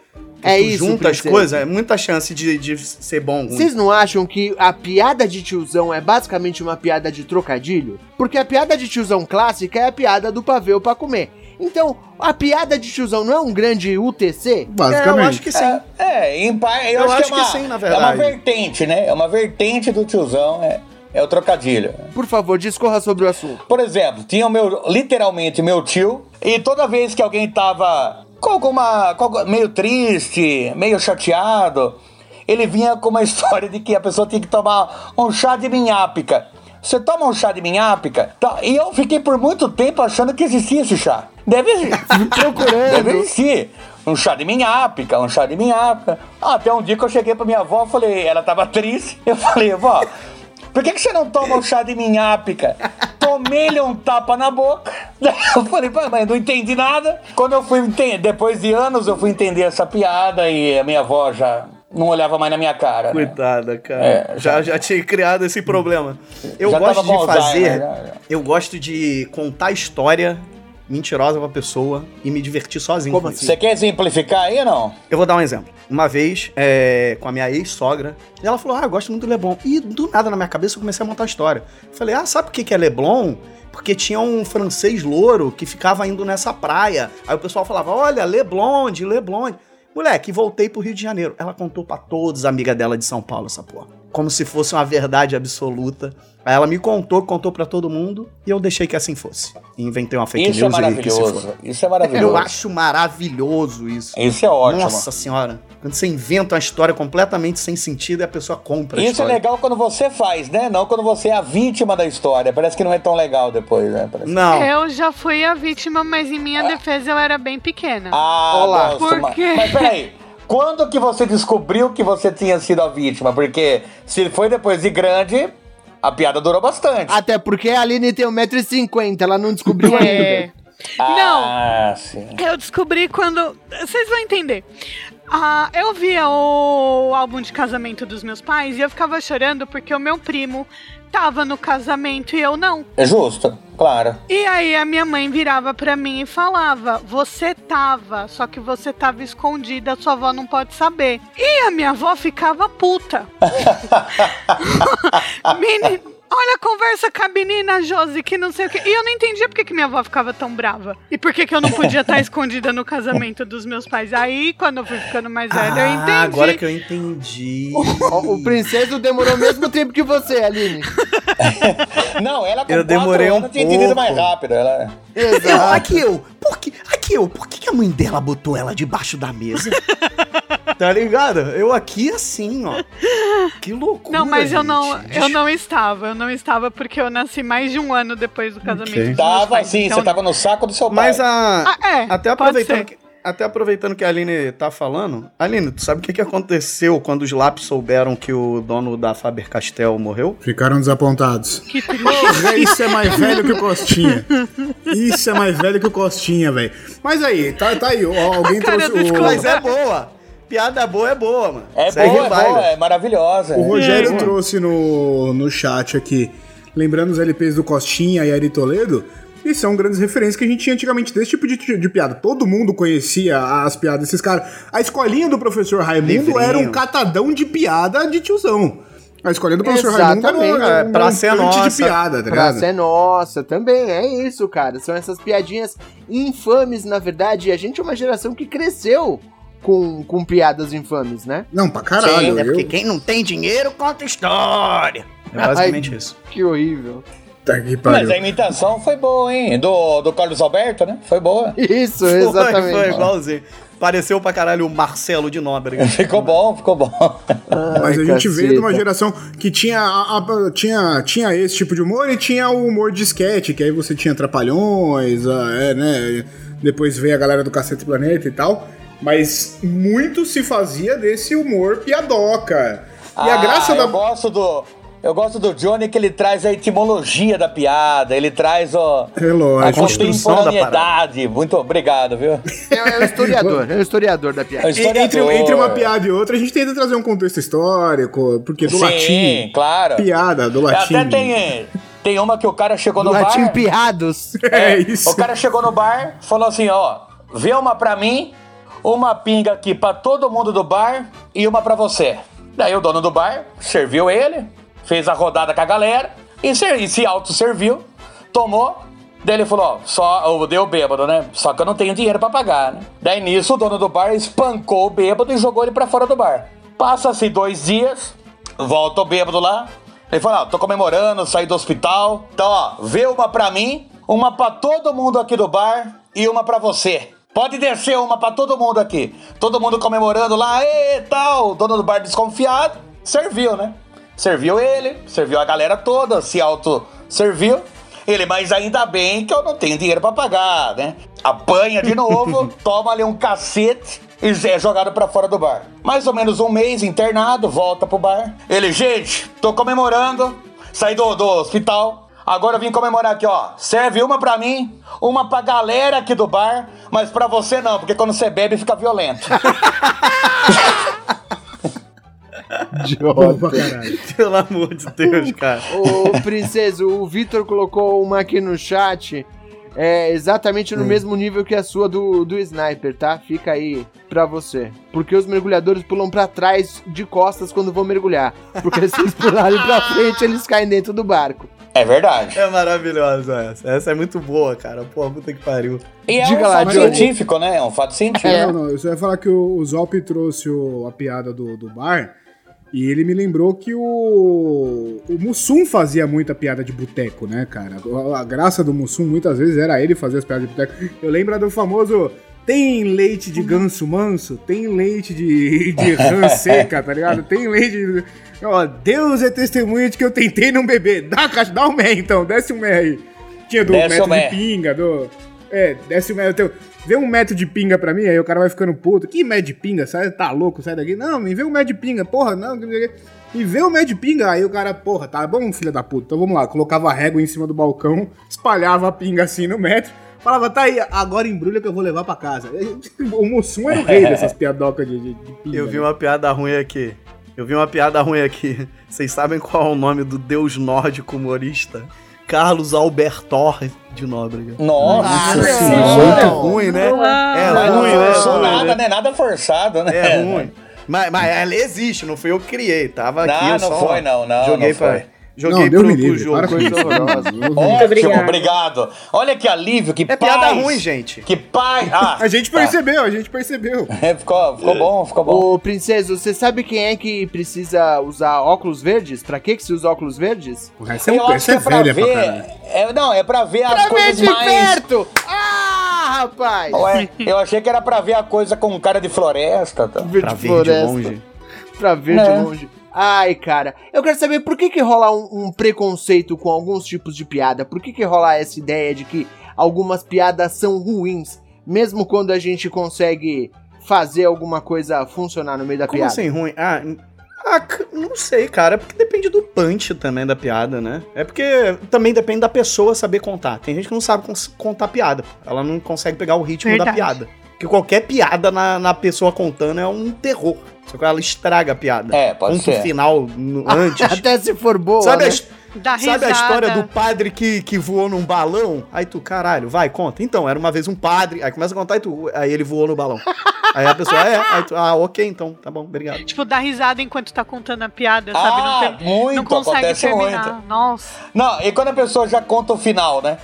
É tu isso, junta as coisas, é muita chance de, de ser bom. Vocês não acham que a piada de tiozão é basicamente uma piada de trocadilho? Porque a piada de tiozão clássica é a piada do pavê pra comer. Então, a piada de tiozão não é um grande UTC? É, eu Basicamente. acho que sim. É, é, em eu, Eu acho, acho que, é uma, que sim, na É uma verdade. vertente, né? É uma vertente do tiozão, é, é o trocadilho. Por favor, discorra sobre o assunto. Por exemplo, tinha o meu, literalmente, meu tio, e toda vez que alguém tava com alguma, com alguma- meio triste, meio chateado, ele vinha com uma história de que a pessoa tinha que tomar um chá de minhápica. Você toma um chá de minhápica? Tá, E eu fiquei por muito tempo achando que existia esse chá. Deve existir. Procurando. Deve existir. Um chá de minhápica, um chá de minhápica. Até um dia que eu cheguei pra minha avó, falei, ela tava triste. Eu falei, vó, por que, que você não toma um chá de minhápica? Tomei-lhe um tapa na boca. Eu falei, pai, mas não entendi nada. Quando eu fui entender, depois de anos, eu fui entender essa piada e a minha avó já não olhava mais na minha cara. né? Coitada, cara. É, já, já tinha criado esse problema. Eu gosto de fazer. Alzheimer, já, já. Eu gosto de contar história mentirosa pra pessoa e me divertir sozinho. Como com isso. Você quer exemplificar aí ou não? Eu vou dar um exemplo. Uma vez, é, com a minha ex-sogra, e ela falou: Ah, eu gosto muito do Leblon. E do nada na minha cabeça eu comecei a montar a história. Falei: Ah, sabe por que, é Leblon? Porque tinha um francês louro que ficava indo nessa praia. Aí o pessoal falava: Olha, Leblonde, Leblonde. Moleque, voltei pro Rio de Janeiro. Ela contou pra todos as amigas dela de São Paulo essa porra. Como se fosse uma verdade absoluta. Aí ela me contou, contou pra todo mundo, e eu deixei que assim fosse. E inventei uma fake Isso é news que se maravilhoso. Isso é maravilhoso. Eu acho maravilhoso isso. Isso é ótimo. Nossa senhora. Quando você inventa uma história completamente sem sentido e a pessoa compra a Isso é história. legal quando você faz, né? Não quando você é a vítima da história. Parece que não é tão legal depois, né? Parece... Não. Eu já fui a vítima, mas em minha defesa eu era bem pequena. Ah, Olá. gosto, Por mas, quê? mas peraí. Quando que você descobriu que você tinha sido a vítima? Porque se foi depois de grande, a piada durou bastante. Até porque a Aline tem 1,50m, ela não descobriu É. ainda. Não, Ah, sim. eu descobri quando. Vocês vão entender. Ah, eu via o álbum de casamento dos meus pais e eu ficava chorando porque o meu primo tava no casamento e eu não. É justo, claro. E aí a minha mãe virava pra mim e falava: Você tava, só que você tava escondida, sua avó não pode saber. E a minha avó ficava puta. Meni- olha a conversa com a menina Josi, que não sei o que. E eu não entendia por que, que minha avó ficava tão brava. E por que, que eu não podia estar escondida no casamento dos meus pais. Aí, quando eu fui ficando mais velha, eu entendi. Ah, agora que eu entendi. Ó, O princeso demorou o mesmo tempo que você, Aline. Não, ela com Eu demorei quatro um anos tinha entendido pouco. mais rápido. Ela... Eu, Exato. aqui eu, por que, aqui eu, por que que a mãe dela botou ela debaixo da mesa? tá ligado? Eu aqui assim, ó. Que loucura. Não, mas eu não, gente. eu não estava. Eu não estava porque eu nasci mais de um ano depois do casamento. Ok. dos meus Tava pais, assim, então- você tava no saco do seu pai. Mas a. Ah, é. Até aproveitando, que, até aproveitando que a Aline tá falando, Aline, tu sabe o que, que aconteceu quando os lápis souberam que o dono da Faber Castell morreu? Ficaram desapontados. Que triste. Porra, Isso é mais velho que o Costinha. Isso é mais velho que o Costinha, velho. Mas aí, tá, tá aí. ó, Alguém trouxe. O. Mas é boa. Piada boa é boa, mano. É Segue boa, é boa, é maravilhosa. o Rogério É. trouxe no, no chat aqui, lembrando os LPs do Costinha e Ari Toledo. E são grandes referências que a gente tinha antigamente desse tipo de, de piada. Todo mundo conhecia as piadas desses caras. A escolinha do professor Raimundo Livrinho. era um catadão de piada de tiozão. A escolinha do professor Raimundo era Exatamente. um, era É, um Praça é montante de Nossa. piada, tá Praça ligado? é nossa, também, é isso, cara. São essas piadinhas infames, na verdade. E a gente é uma geração que cresceu com, com piadas infames, né? Não, pra caralho. Sim, É eu- porque quem não tem dinheiro conta história. É basicamente Ai. isso. Que horrível. Tá que Mas pariu. a imitação foi boa, hein? Do, do Carlos Alberto, né? Foi boa. Isso, Foi, exatamente. foi igualzinho. Pareceu pra caralho o Marcelo de Nóbrega. Ficou bom, ficou bom. Mas a Ai, gente veio de uma geração que tinha, a- a- tinha, tinha esse tipo de humor e tinha o humor de sketch, que aí você tinha Trapalhões, a- é, né? Depois veio a galera do Cacete Planeta e tal. Mas muito se fazia desse humor piadoca. E a Ah, graça eu da. gosto do. Eu gosto do Johnny que ele traz a etimologia da piada, ele traz ó, É a lógico. construção da contemporaneidade. Muito obrigado, viu? É, é o historiador, é o historiador da É o piada. Entre, historiador. entre uma piada e outra, a gente tenta trazer um contexto histórico, porque do Sim, latim. claro. Piada do latim. Até tem, tem uma que o cara chegou no Latim bar. pirrados. É isso. O cara chegou no bar, falou assim, ó, vê uma pra mim, uma pinga aqui pra todo mundo do bar e uma pra você. Daí o dono do bar serviu ele, fez a rodada com a galera e se, e se tomou. Daí ele falou, ó, só, eu deu bêbado, né? Só que eu não tenho dinheiro pra pagar, né? Daí nisso o dono do bar espancou o bêbado e jogou ele pra fora do bar. Passa-se dois dias, volta o bêbado lá, ele fala, ó, tô comemorando, saí do hospital. Então, ó, vê uma pra mim, uma pra todo mundo aqui do bar e uma pra você. Pode descer uma pra todo mundo aqui. Todo mundo comemorando lá, e tal. Dono do bar desconfiado. Serviu, né? Serviu ele, serviu a galera toda, se auto-serviu. Ele, mas ainda bem que eu não tenho dinheiro pra pagar, né? Apanha de novo, toma ali um cacete e é jogado pra fora do bar. Mais ou menos um mês internado, volta pro bar. Ele, gente, tô comemorando, saí do, do hospital. Agora eu vim comemorar aqui, ó. Serve uma pra mim, uma pra galera aqui do bar, mas pra você não, porque quando você bebe fica violento. Pra caralho. Pelo amor de Deus, cara. Ô, princesa, o Vitor colocou uma aqui no chat. É exatamente no mesmo nível que a sua do, do sniper, tá? Fica aí pra você. Porque os mergulhadores pulam pra trás de costas quando vão mergulhar. Porque se eles pularem pra frente, eles caem dentro do barco. É verdade. É maravilhosa essa. Essa é muito boa, cara. Pô, puta que pariu. E é Diga um lá, fato científico, né? É um fato científico. É. Não, não, eu só ia falar que o, o Zop trouxe o- a piada do, do bar. E ele me lembrou que o, o Mussum fazia muita piada de boteco, né, cara? A, a graça do Mussum muitas vezes era ele fazer as piadas de boteco. Eu lembro do famoso. Tem leite de ganso manso? Tem leite de, de rã seca, tá ligado? Tem leite de. Ó, Deus é testemunha de que eu tentei não beber. Dá, caixa, dá um mé então, desce um mé aí. Tinha do Desce metro de pinga, do. É, desce o mé. Teu, vê um metro de pinga pra mim, aí o cara vai ficando puto. Que metro de pinga? Sai, tá louco, sai daqui. Não, me vê um metro de pinga, porra, não. Me vê um metro de pinga. Aí o cara, porra, tá bom, filha da puta. Então vamos lá. Colocava a régua em cima do balcão, espalhava a pinga assim no metro. Falava, tá aí, agora embrulha que eu vou levar pra casa. O Mussum era o rei dessas piadocas de, de, de pinga. Eu vi né? uma piada ruim aqui. Eu vi uma piada ruim aqui. Vocês sabem qual é o nome do deus nórdico humorista? Carlos Albertor de Nóbrega. Nossa Ah, Muito senhora. ruim, né? Ah, É Mas não ruim, né? forçou Ruim, nada, né? né? Nada forçado, né? É ruim. Mas, mas ela existe, não fui eu que criei. Tava aqui, Não, eu não só foi, não, não, Joguei não pra, foi. Joguei Não, pro, pro livre. jogo. Para coisa isso. horrorosa. Ótimo, obrigada. obrigado. Olha que alívio, que É paz. piada ruim, gente. Que paz. Ah, A gente tá. percebeu, a gente percebeu. É, ficou, ficou bom, ficou bom. Ô, princesa, você sabe quem é que precisa usar óculos verdes? Pra que que se usa óculos verdes? Porra, Essa é, um, essa é é pra velha pra ver. É, não, é pra ver as Pra ver coisas de mais. perto! Ah, rapaz! Ué, eu achei que era pra ver a coisa com cara de floresta. Tá? Ver Pra de ver de longe. Pra ver É. de longe. Ai, cara, eu quero saber por que que rola um, um preconceito com alguns tipos de piada? Por que que rola essa ideia de que algumas piadas são ruins, mesmo quando a gente consegue fazer alguma coisa funcionar no meio da Como piada? assim, ruim? Ah, ah, não sei, cara. É porque depende do punch também da piada, né? É porque também depende da pessoa saber contar. Tem gente que não sabe contar piada. Ela não consegue pegar o ritmo da Verdade. piada. Porque qualquer piada na, na pessoa contando é um terror. Só que ela estraga a piada. É, pode Ponto ser. final no- antes. Até se for boa, Sabe, a, né? Dá sabe a história do padre que, que voou num balão? Aí tu, caralho, vai, conta. Então, era uma vez um padre. Aí começa a contar e tu, aí ele voou no balão. aí a pessoa, é, aí tu, ah, ok, então, tá bom, obrigado. Tipo, dá risada enquanto tá contando a piada, sabe? Ah, não, tem- muito, não consegue terminar. muito. Nossa. Não, e quando a pessoa já conta o final, né?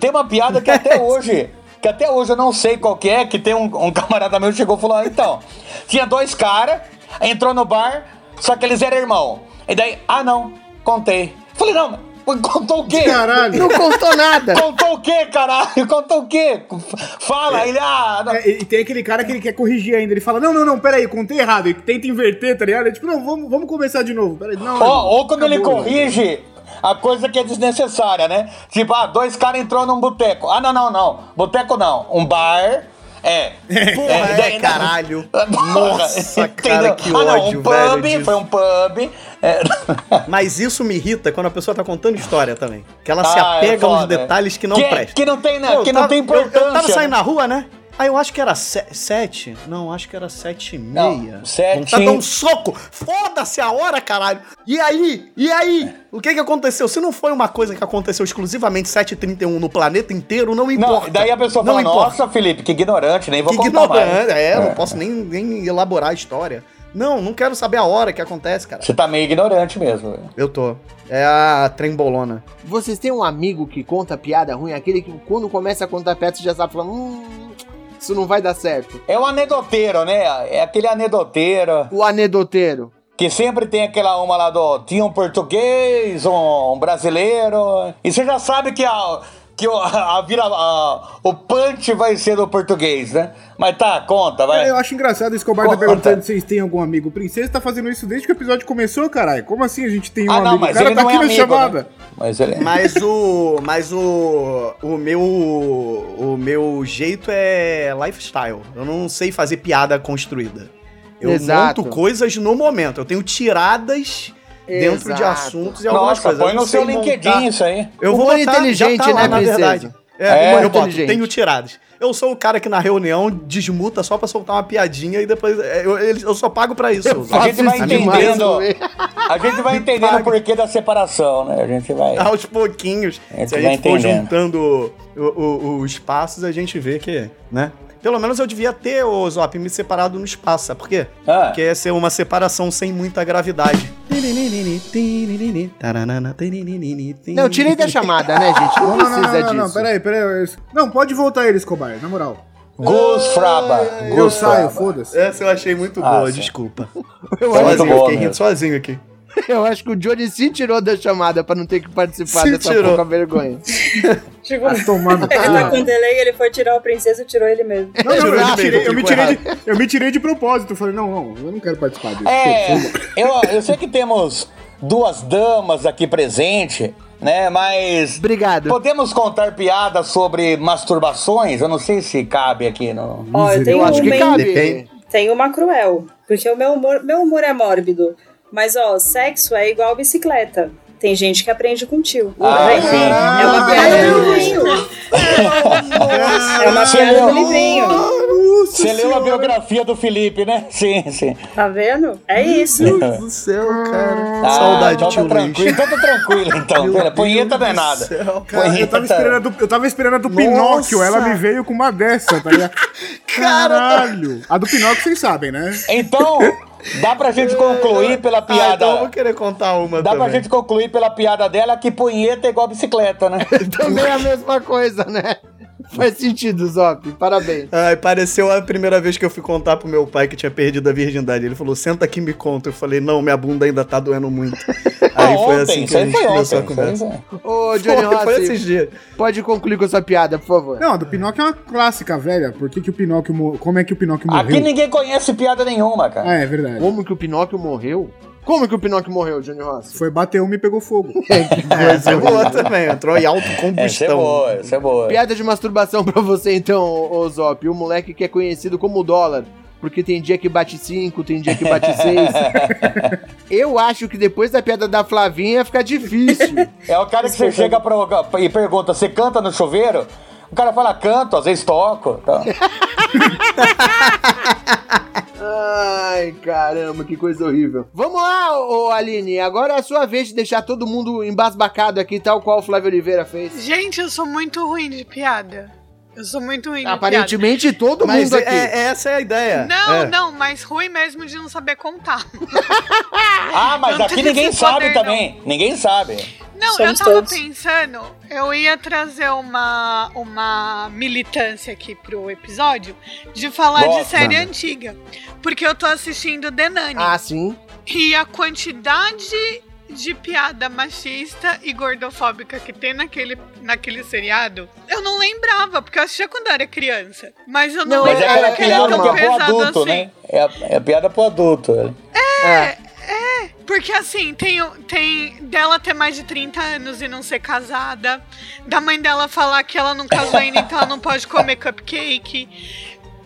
Tem uma piada que até hoje, que até hoje eu não sei qual que é, que tem um, um camarada meu que chegou e falou, "Ah, então, tinha dois caras, entrou no bar, só que eles eram irmão. E daí, ah não, contei. Falei, não, mas contou o quê? Caralho. Não contou nada. Contou o quê, caralho? Contou o quê? Fala, ele, ah, não. É, e tem aquele cara que ele quer corrigir ainda. Ele fala: Não, não, não, peraí, contei errado. E tenta inverter, tá ligado? É tipo, não, vamos, vamos começar de novo. Peraí, não. Ou, ou quando ele corrige a coisa que é desnecessária, né? Tipo, ah, dois caras entrou num boteco. Ah, não, não, não. Boteco não. Um bar. É. Porra, é, daí- caralho. Nossa, entendeu? cara, que ah, não, ódio, um pub, velho. disso. foi um pub. É. Mas isso me irrita quando a pessoa tá contando história também. Que ela se Ah, é apega aos foda, é. detalhes que não que, prestam. Que não tem, né? Pô, que eu não tava- tem eu- importância. Eu, tava saindo na rua, né? Aí eu acho que era se- sete. Não, acho que era sete e meia. Não, sete- Vontade de dar um soco. Foda-se a hora, caralho. E aí? E aí? O que que aconteceu? Se não foi uma coisa que aconteceu exclusivamente 7h31 no planeta inteiro, não importa. Não, daí a pessoa Não fala, importa. nossa, Felipe, que ignorante, nem vou Que contar mais. ignorante. É, não posso nem, nem elaborar a história. Não, não quero saber a hora que acontece, cara. Você tá meio ignorante mesmo. velho. Eu tô. É a trembolona. Vocês têm um amigo que conta piada ruim? Aquele que quando começa a contar piada você já sabe falando, hum, isso não vai dar certo. É o anedoteiro, né? É aquele anedoteiro. O anedoteiro. Que sempre tem aquela uma lá do. Tinha um português, um brasileiro. E você já sabe que a. Que o, a, vira, a- o punch vai ser do português, né? Mas tá, conta, vai. Eu acho engraçado o Escobar tá perguntando se vocês têm algum amigo. Princesa tá fazendo isso desde que o episódio começou, caralho. Como assim a gente tem um ah, não, amigo? mas o cara ele tá não aqui é na amigo, chamada. né? Mas ele Mas o. Mas o. O meu. O meu jeito é lifestyle. Eu não sei fazer piada construída. Eu Exato. monto coisas no momento. Eu tenho tiradas dentro de Exato. assuntos e algumas Nossa, coisas. põe no seu LinkedIn montar. isso aí. Eu vou botar, inteligente, tá lá, né, na princesa? verdade. É, É, eu boto, tenho tiradas. Eu sou o cara que na reunião desmuta só pra soltar uma piadinha e depois. é, Eu, eu, eu só pago pra isso. Eu A gente vai entendendo. A gente vai entendendo o porquê da separação, né? A gente vai. Aos pouquinhos. É, se tu a vai gente for entendendo. juntando o- o- os passos, a gente vê que, né? Pelo menos eu devia ter, o Zop, me separado no espaço, sabe por quê? Ah. Porque ia ser uma separação sem muita gravidade. Não, tirei da chamada, né, gente? Não Não, não, não, precisa não, não, disso. peraí, peraí. Não, pode voltar ele, Escobar, na moral. Gus Fraba. Eu Gus saio, foda-se. Essa eu achei muito Ah, boa, sim. desculpa. Eu sozinho, boa fiquei rindo sozinho aqui. eu acho que o Johnny se tirou da chamada pra não ter que participar Se dessa tirou. pouca vergonha. Tipo, Tá tomando ele tá com delay, ele foi tirar o princesa e tirou ele mesmo. Não, não, eu me, tirei, eu, me ficou tirei de, eu me tirei de propósito. Falei, não, não, eu não quero participar disso. É, eu, eu sei que temos duas damas aqui presentes, né? Mas. Obrigado. Podemos contar piadas sobre masturbações? Eu não sei se cabe aqui no. Ó, eu tenho Eu acho que cabe. Depende. Tem uma cruel. Porque o meu humor, meu humor é mórbido. Mas, ó, sexo é igual bicicleta. Tem gente que aprende com tio. Ah, sim. É uma piada do livrinho. É uma Você piada do livrinho. Você leu a biografia do Felipe, né? Sim, sim. Tá vendo? É isso. Meu Deus do céu, cara. Ah, Saudade, então tio tá tranquilo, Luiz. então tá tranquilo, então. Pera, punheta não é nada. céu, Cara, eu tava Punheta- esperando a do, eu tava esperando a do Nossa. Pinóquio, ela me veio com uma dessa, tá ligado? Caralho! A do Pinóquio vocês sabem, né? Então, dá pra gente concluir pela Ah, então eu piada. vou querer contar uma Dá pra também. gente concluir pela piada dela que punheta é igual bicicleta, né? Também é a mesma coisa, né? Faz sentido, Zop. Parabéns. Ai, pareceu a primeira vez que eu fui contar pro meu pai que tinha perdido a virgindade. Ele falou, senta aqui e me conta. Eu falei, não, minha bunda ainda tá doendo muito. Aí foi ontem, assim que a gente foi começou a ontem. conversa. aí foi- Ô, Johnny Foi, foi esses Rossi, dias. pode concluir com essa piada, por favor. Não, a do Pinóquio é uma clássica, velha. Por que, que o Pinóquio mo- Como é que o Pinóquio morreu? Aqui ninguém conhece piada nenhuma, cara. Ah, é verdade. Como que o Pinóquio morreu? Como que o Pinóquio morreu, Johnny Rossi? Foi bater uma e pegou fogo. Essa é boa também, entrou em Essa é autocombustão. boa, essa é boa. Piada de masturbação pra você, então, ô ô Zop. O moleque que é conhecido como dólar. Porque tem dia que bate 5, tem dia que bate 6. Eu acho que depois da piada da Flavinha fica difícil. É o cara que você chega pra, e pergunta, você canta no chuveiro? O cara fala, canto, às vezes toco. Tá. Ai, caramba, que coisa horrível. Vamos lá, ô Aline. Agora é a sua vez de deixar todo mundo embasbacado aqui, tal qual o Flávio Oliveira fez. Gente, eu sou muito ruim de piada. Eu sou muito ruim Aparentemente todo Mas mundo é, aqui. é- essa é a ideia. Não, É. não, mas ruim mesmo de não saber contar. Ah, mas Não aqui ninguém sabe poder, também. Ninguém sabe. Não, Somos eu tava todos. pensando, eu ia trazer uma, uma militância aqui pro episódio de falar Nossa. de série antiga. Porque eu tô assistindo The Nanny. Ah, sim. E a quantidade de piada machista e gordofóbica que tem naquele, naquele seriado, eu não lembrava, porque eu assistia quando eu era criança. Mas eu não, Não, Mas é lembrava aquela que ele era tão é pesado adulto, assim. né? É, a- é a piada pro adulto. né? É. Porque assim, tem, tem dela ter mais de 30 anos e não ser casada, da mãe dela falar que ela não casou ainda, então ela não pode comer cupcake.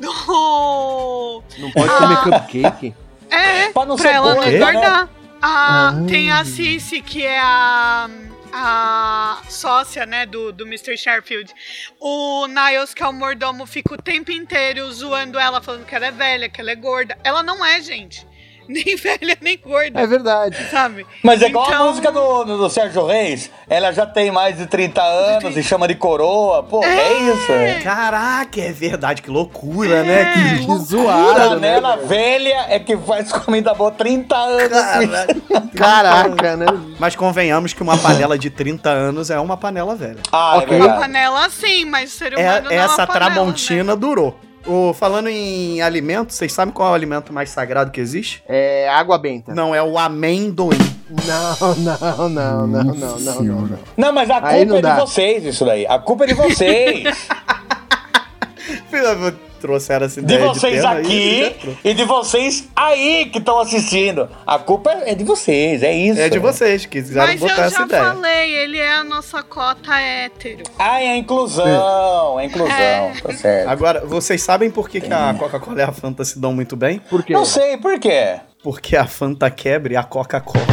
Do... Não pode Ah. comer cupcake. É, Pra não pra ser ela não gorda, engordar. Ah, Ah. Tem a Cici, que é a, a sócia, né, do, do Mr. Sharfield. O Niles, que é o mordomo, fica o tempo inteiro zoando ela, falando que ela é velha, que ela é gorda. Ela não é, gente. Nem velha, nem gorda, É verdade. sabe? Mas é igual Então- a música do, do Sérgio Reis. Ela já tem mais de 30 anos e chama de coroa. Pô, é, isso. É. Caraca, é verdade, que loucura, né? É. Que Que loucura, zoado, né? Panela velha é que faz comida boa 30 anos. Caraca, né? Mas convenhamos que uma panela de 30 anos é uma panela velha. Ah, Ok. é Uma panela sim, mas o ser humano É, não é essa uma panela, tramontina durou. Ô, falando em alimento, vocês sabem qual é o alimento mais sagrado que existe? É água benta. Não, é o amendoim. Não, não, não, não, não, não, não, não. Não, mas a culpa não é de dá. vocês, isso daí. A culpa é de vocês. Trouxeram essa De ideia vocês tema aí, aqui já e de vocês aí que estão assistindo. A culpa é de vocês, é isso. É de vocês que quiseram Mas botar eu essa já ideia. falei, ele é a nossa cota hétero. Ah, é a inclusão, é a inclusão, É. tá certo. Agora, vocês sabem por que, que a Coca-Cola e a Fanta se dão muito bem? Por quê? Não sei por quê. Porque a Fanta quebra e a Coca-Cola.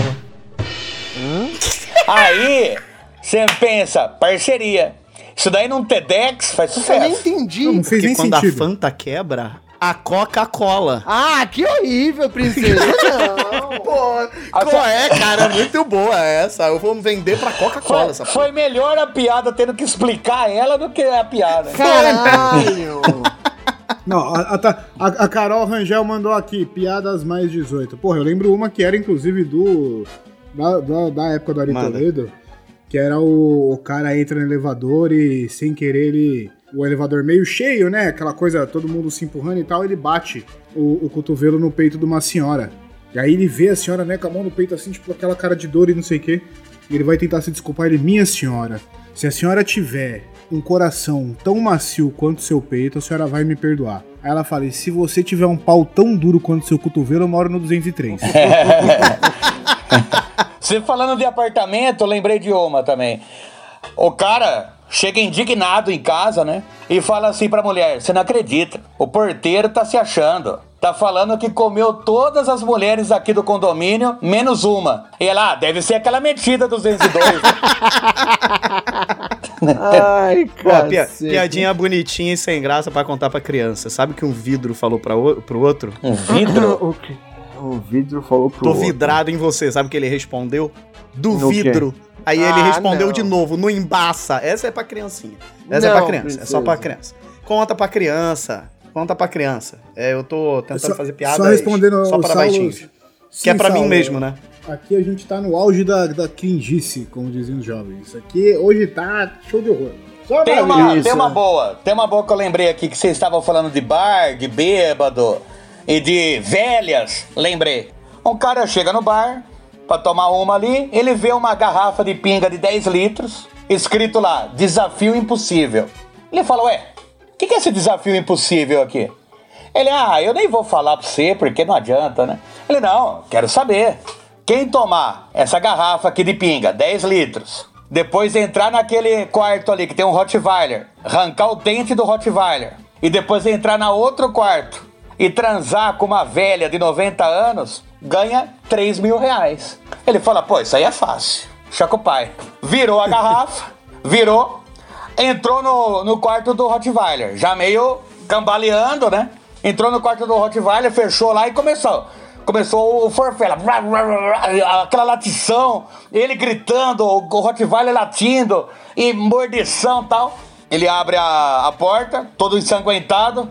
Aí, você pensa, parceria. Isso daí num TEDx faz Eu nem sucesso. entendi. Não fez Porque nem quando sentido. a Fanta quebra, a Coca-Cola. Ah, que horrível, princesa. Não. Pô, qual é, cara? Muito boa essa. Eu vou vender pra Coca-Cola Foi, essa foi melhor a piada tendo que explicar ela do que a piada. Caralho. Não, a, a, tá- a- a Carol Rangel mandou aqui, piadas mais 18. Porra, eu lembro uma que era inclusive do. Da, da, da época do Ari Manda. Toledo, que era o, o cara entra no elevador e sem querer ele. O elevador meio cheio, né? Aquela coisa, todo mundo se empurrando e tal, ele bate o, o cotovelo no peito de uma senhora. E aí ele vê a senhora, né, com a mão no peito assim, tipo aquela cara de dor e não sei o quê. E ele vai tentar se desculpar, ele, minha senhora, se a senhora tiver um coração tão macio quanto seu peito, a senhora vai me perdoar. Aí ela fala, e se você tiver um pau tão duro quanto seu cotovelo, eu moro no 203. Você falando de apartamento, eu lembrei de uma também. O cara chega indignado em casa, né? E fala assim pra mulher: Você não acredita, o porteiro tá se achando. Tá falando que comeu todas as mulheres aqui do condomínio, menos uma. E ela, ah, deve ser aquela metida 202. né?" Ai, Pô, pia- cacete. piadinha bonitinha e sem graça pra contar pra criança. Sabe que um vidro falou pra o- pro outro? Um vidro? O quê? O vidro falou pro Tô outro. vidrado em você. Sabe o que ele respondeu? Do No quê? vidro. Aí ele Ah, respondeu não. de novo, no embaça. Essa é pra criancinha. Essa é Não, pra criança. É só pra princesa. criança. Conta pra criança. Conta pra criança. É, eu tô tentando Só- fazer piadas só respondendo só para baixinhos. Sim, Que é pra mim Saulo, mesmo, né? Aqui a gente tá no auge da, da cringice, como diziam os jovens. Aqui hoje tá show de horror. Só Tem uma, maravilha. tem uma né? boa, tem uma boa que eu lembrei aqui que vocês estavam falando de bar, de bêbado e de velhas. Lembrei. Um cara chega no bar pra tomar uma ali, ele vê uma garrafa de pinga de 10 litros, escrito lá, desafio impossível. Ele fala, ué, o que, que é esse desafio impossível aqui? Ele, ah, eu nem vou falar pra você porque não adianta, né? Ele, não, quero saber. Quem tomar essa garrafa aqui de pinga, 10 litros, depois entrar naquele quarto ali que tem um Rottweiler, arrancar o dente do Rottweiler, e depois entrar na outro quarto e transar com uma velha de 90 anos, ganha 3 mil reais. Ele fala, pô, isso aí é fácil. Chaca o pai. Virou a garrafa, virou, entrou no, no quarto do Rottweiler, já meio cambaleando, né? Entrou no quarto do Rottweiler, fechou lá e começou. Começou o forfela, aquela latição, ele gritando, o Rottweiler latindo e mordição e tal. Ele abre a, a porta, todo ensanguentado.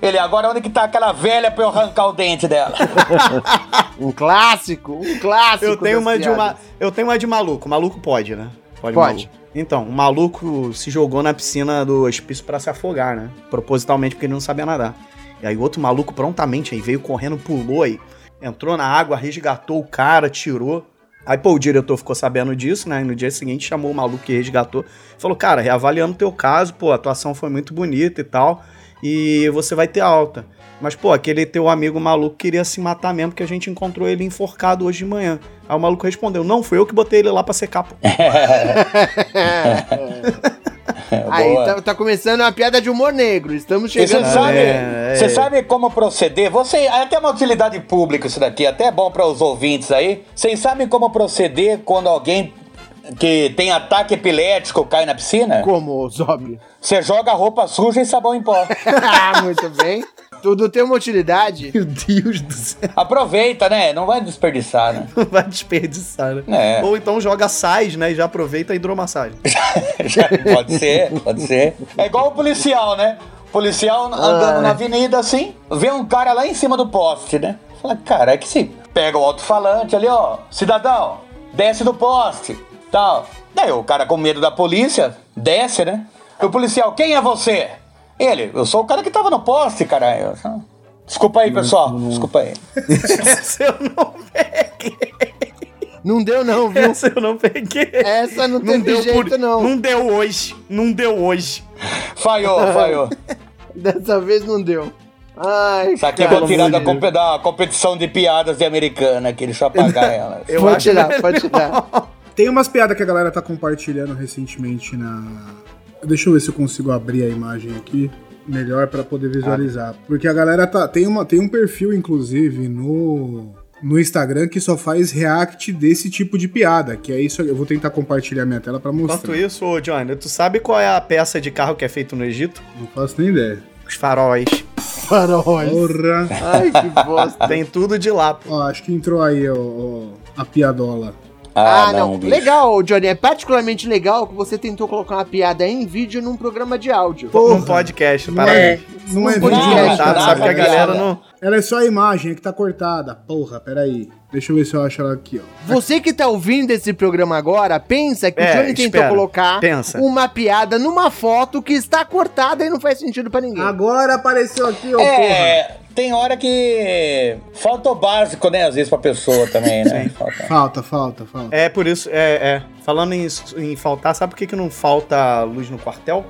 Ele, agora onde que tá aquela velha pra eu arrancar o dente dela? Um clássico, um clássico. Eu tenho uma de uma, eu tenho uma de maluco. Maluco pode, né? Pode. maluco. Então, um maluco se jogou na piscina do hospício pra se afogar, né? Propositalmente porque ele não sabia nadar. E aí o outro maluco prontamente aí veio correndo, pulou aí, entrou na água, resgatou o cara, tirou. Aí, pô, o diretor ficou sabendo disso, né? E no dia seguinte chamou o maluco que resgatou. Falou, cara, reavaliando teu caso, pô, a atuação foi muito bonita e tal. E você vai ter alta. Mas, pô, aquele teu amigo maluco queria se matar mesmo, porque a gente encontrou ele enforcado hoje de manhã. Aí o maluco respondeu: Não, foi eu que botei ele lá pra secar, pô. Aí Boa. tá, tá começando a piada de humor negro. Estamos E você chegando. sabe, é, é. você sabe como proceder? Você é até uma utilidade pública isso daqui, até é bom para os ouvintes aí. Vocês sabem como proceder quando alguém que tem ataque epilético cai na piscina? Como, Zobre? Você joga roupa suja e sabão em pó. Ah, Muito bem. Tudo tem uma utilidade. Meu Deus do céu. Aproveita, né? Não vai desperdiçar, né? Não vai desperdiçar, né? É. Ou então joga sais, né? E já aproveita a hidromassagem. Já- pode ser, pode ser. É igual o policial, né? Policial andando na avenida assim, vê um cara lá em cima do poste, né? Fala, cara, é que se pega o alto-falante ali, ó, cidadão, desce do poste, tal. Daí o cara com medo da polícia, desce, né? E o policial, quem é você? Ele, eu sou o cara que tava no poste, caralho. Desculpa aí, pessoal, desculpa aí. Essa eu não peguei. Não deu, não, viu? Essa eu não peguei. Essa não teve jeito, não. Não deu hoje. Não deu hoje. Falhou, falhou. Dessa vez não deu. Ai, Isso aqui eu cara. vou tirar da, da competição de piadas de americana, que deixa eu apagar ela. Eu Pode acho tirar, pode tirar. Tem umas piadas que a galera tá compartilhando recentemente na. Deixa eu ver se eu consigo abrir a imagem aqui melhor pra poder visualizar. Porque a galera tá. Tem, uma, tem um perfil, inclusive, no. No Instagram que só faz react desse tipo de piada. Que é isso. Eu vou tentar compartilhar minha tela pra mostrar. Enquanto isso, ô Johnny, tu sabe qual é a peça de carro que é feito no Egito? Não faço nem ideia. Os faróis. Faróis. Porra. Ai, que bosta. Tem tudo de lá, pô. Ó, acho que entrou aí ó, ó, a piadola. Ah, não. bicho. Legal, Johnny. É particularmente legal que você tentou colocar uma piada em vídeo num programa de áudio. Num podcast, Não parabéns. é, não é Não, vídeo, não, não, Tá, nada, sabe que a galera não. Ela é só a imagem, é que tá cortada. Porra, peraí. Deixa eu ver se eu acho ela aqui, ó. Você que tá ouvindo esse programa agora, pensa que É, o Johnny tentou espera. colocar Pensa. uma piada numa foto que está cortada e não faz sentido pra ninguém. Agora apareceu aqui, ó, porra. Tem hora que falta o básico, né? Às vezes pra pessoa também, né? Falta. Falta, falta, falta. É por isso, é, é. Falando em, em faltar, sabe por que, que não falta luz no quartel?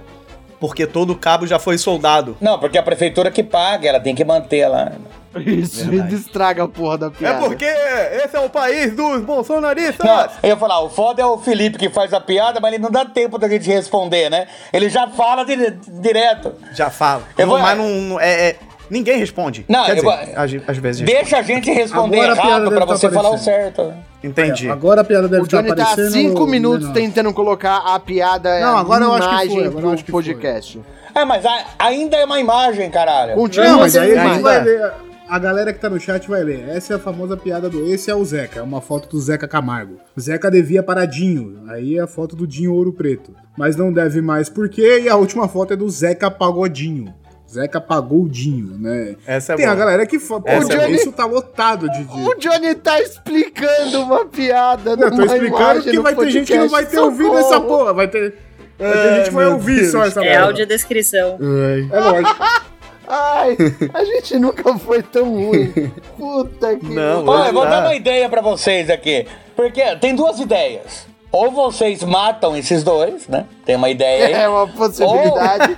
Porque todo cabo já foi soldado. Não, porque a prefeitura que paga, ela tem que manter lá. Isso, e estraga a porra da piada. É porque esse é o país dos bolsonaristas! Não, eu ia falar, o foda é o Felipe que faz a piada, mas ele não dá tempo da gente responder, né? Ele já fala dire- direto. Já fala. Eu vou- Mas não. não- é, é- ninguém responde. Não, Quer eu dizer, vou- às, às vezes. Deixa a gente responder Agora a piada errado deve pra tá você falar o certo. Entendi. Agora a piada deve O Johnny estar tá há aparecendo. cinco no minutos menor. tentando colocar a piada Não, agora eu acho que foi, agora eu acho que foi. podcast. É, mas a- ainda é uma imagem, caralho. Continua Não, mas aí a gente imagem. vai ler. A galera que tá no chat vai ler. Essa é a famosa piada do Esse é o Zeca. É uma foto do Zeca Camargo. Zeca devia para Dinho. Aí é a foto do Dinho Ouro Preto. Mas não deve mais por quê? E a última foto é do Zeca Pagodinho. Zeca Pagodinho, né? Essa é Tem a boa. galera que fala. Pô, Essa é boa. isso tá lotado de. de... O Johnny tá explicando uma piada Eu tô explicando que vai ter gente que não vai ter ouvido podcast. essa porra. Vai ter. Vai ter gente que vai ouvir Deus. só essa É porra. audiodescrição. É lógico. Ai, a gente nunca foi tão ruim. Puta que... Não, Olha, eu vou dar uma ideia pra vocês aqui. Porque tem duas ideias. Ou vocês matam esses dois, né? Tem uma ideia aí. É uma possibilidade.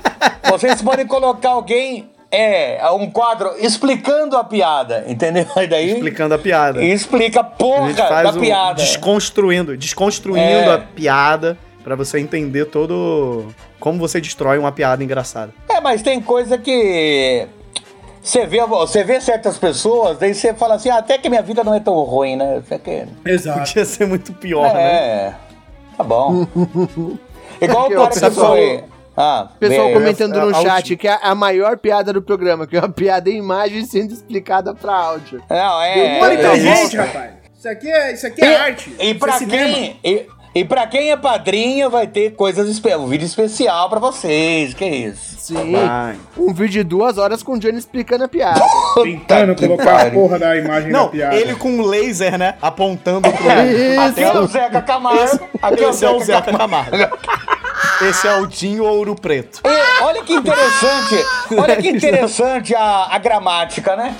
Vocês podem colocar alguém, é, um quadro explicando a piada, entendeu? E daí Explicando a piada. explica a A gente porra da um piada. desconstruindo, desconstruindo É. a piada pra você entender todo como você destrói uma piada engraçada. É, mas tem coisa que você vê, você vê certas pessoas, daí você fala assim, ah, até que minha vida não é tão ruim, né? Até que... Exato. Podia ser muito pior, né? É, tá bom. Igual o cara que pessoal- foi... Ah, Pessoal bem, comentando é, no chat que é a maior piada do programa, que é uma piada em imagem sendo explicada pra áudio. Não, é... Humor é, inteligente, é, rapaz. Isso aqui é, isso aqui é arte. E pra é quem... E, e pra quem é padrinho, vai ter coisas... Um vídeo especial pra vocês, que isso. Sim. Vai. Um vídeo de duas horas com o Johnny explicando a piada. Tentando colocar a porra da imagem da Não, piada. ele com um laser, né? Apontando pro. Aqui é o Zeca Camargo. Aqui Esse é o Zeca Camargo. Esse é o Dinho Ouro Preto. E olha que interessante, olha que interessante a, a gramática, né?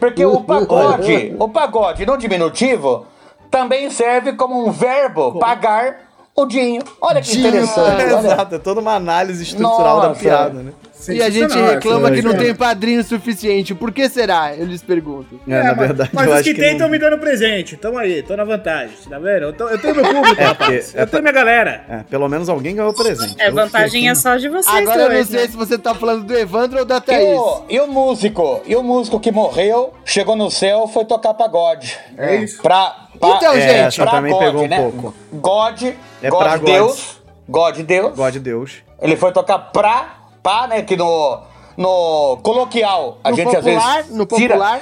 Porque o pagode, o pagode no diminutivo, também serve como um verbo pagar o dinho. Olha que interessante. olha. Exato, é toda uma análise estrutural da Nossa. piada, né? E a gente reclama que não tem padrinho suficiente. Por que será? Eu lhes pergunto. É, na mas- verdade, mas eu os acho que que tem não- estão me dando presente. Tamo aí, tô na vantagem. Tá vendo? Eu, tô- eu tenho meu público, É, rapaz. porque- Eu tenho minha galera. É, pelo menos alguém ganhou presente. É, Eu vantagem é só de vocês Agora eu não dois, sei né? se você tá falando do Evandro ou da E Thaís. o, e o músico? E o músico que morreu, chegou no céu, foi tocar pagode. É isso. Pra, pra, Então, É, gente, pra também God, pegou um né? pouco. God, É God Deus, God Deus. God de Deus. Ele foi tocar pra, pá, né? Que no, no coloquial a No gente popular, às vezes. no tira- popular.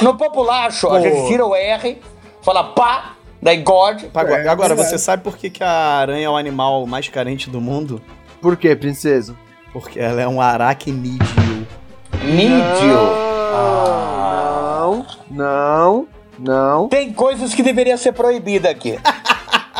no populacho, a gente tira o R, fala pá, daí God. É, Agora, verdade. você sabe por que, que a aranha é o animal mais carente do mundo? Por quê, princesa? Porque ela é um aracnídeo. Nídio. Não, não, não. Tem coisas que deveria ser proibida aqui.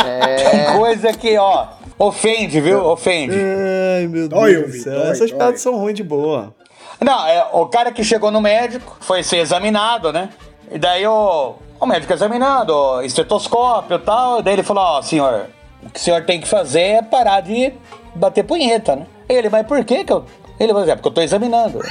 É. Tem coisa que, ó, ofende, viu? Ofende. Ai, meu Dói, Deus do céu. dói, Essas dói. piadas são ruins de boa. Não, é o cara que chegou no médico, foi ser examinado, né? E daí o, o médico examinando, o estetoscópio e tal, e daí ele falou, ó, senhor, o que o senhor tem que fazer é parar de bater punheta, né? Ele, mas por que que eu... Ele falou, é porque eu tô examinando.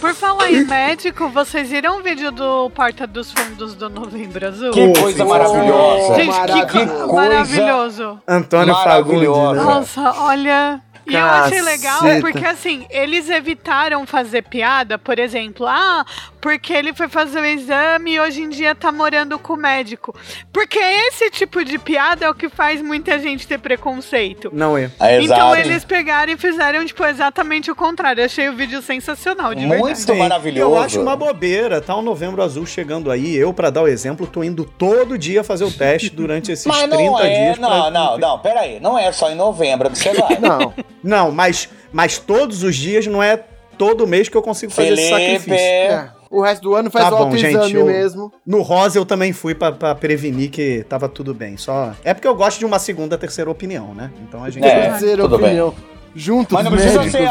Por falar em médico, vocês viram o vídeo do Porta dos Fundos do Novembro Azul? Que coisa maravilhosa. Gente, que, co- coisa maravilhoso. Antônio Fagundes, né? Nossa, olha. E eu achei legal porque, assim, eles evitaram fazer piada, por exemplo, ah, porque ele foi fazer o exame e hoje em dia tá morando com o médico. Porque esse tipo de piada é o que faz muita gente ter preconceito. Não é. É, Então eles pegaram e fizeram, tipo, exatamente o contrário. Eu achei o vídeo sensacional, de Muito verdade. Maravilhoso. Eu acho uma bobeira. Tá o Novembro Azul chegando aí. Eu, pra dar o exemplo, tô indo todo dia fazer o teste durante esses Mas 30 não é, dias. não, pra- não, não, peraí. Não é só em novembro que você vai. Não. Não, mas, mas todos os dias não é todo mês que eu consigo fazer esse Felipe, sacrifício. É. O resto do ano faz Tá o autoexame gente, eu- mesmo. No Rosa eu também fui pra, pra prevenir que tava tudo bem. Só É porque eu gosto de uma segunda, terceira opinião, né? Então a gente. É. Terceira tudo bem. opinião. Juntos Mas não precisa médicos, ser. né?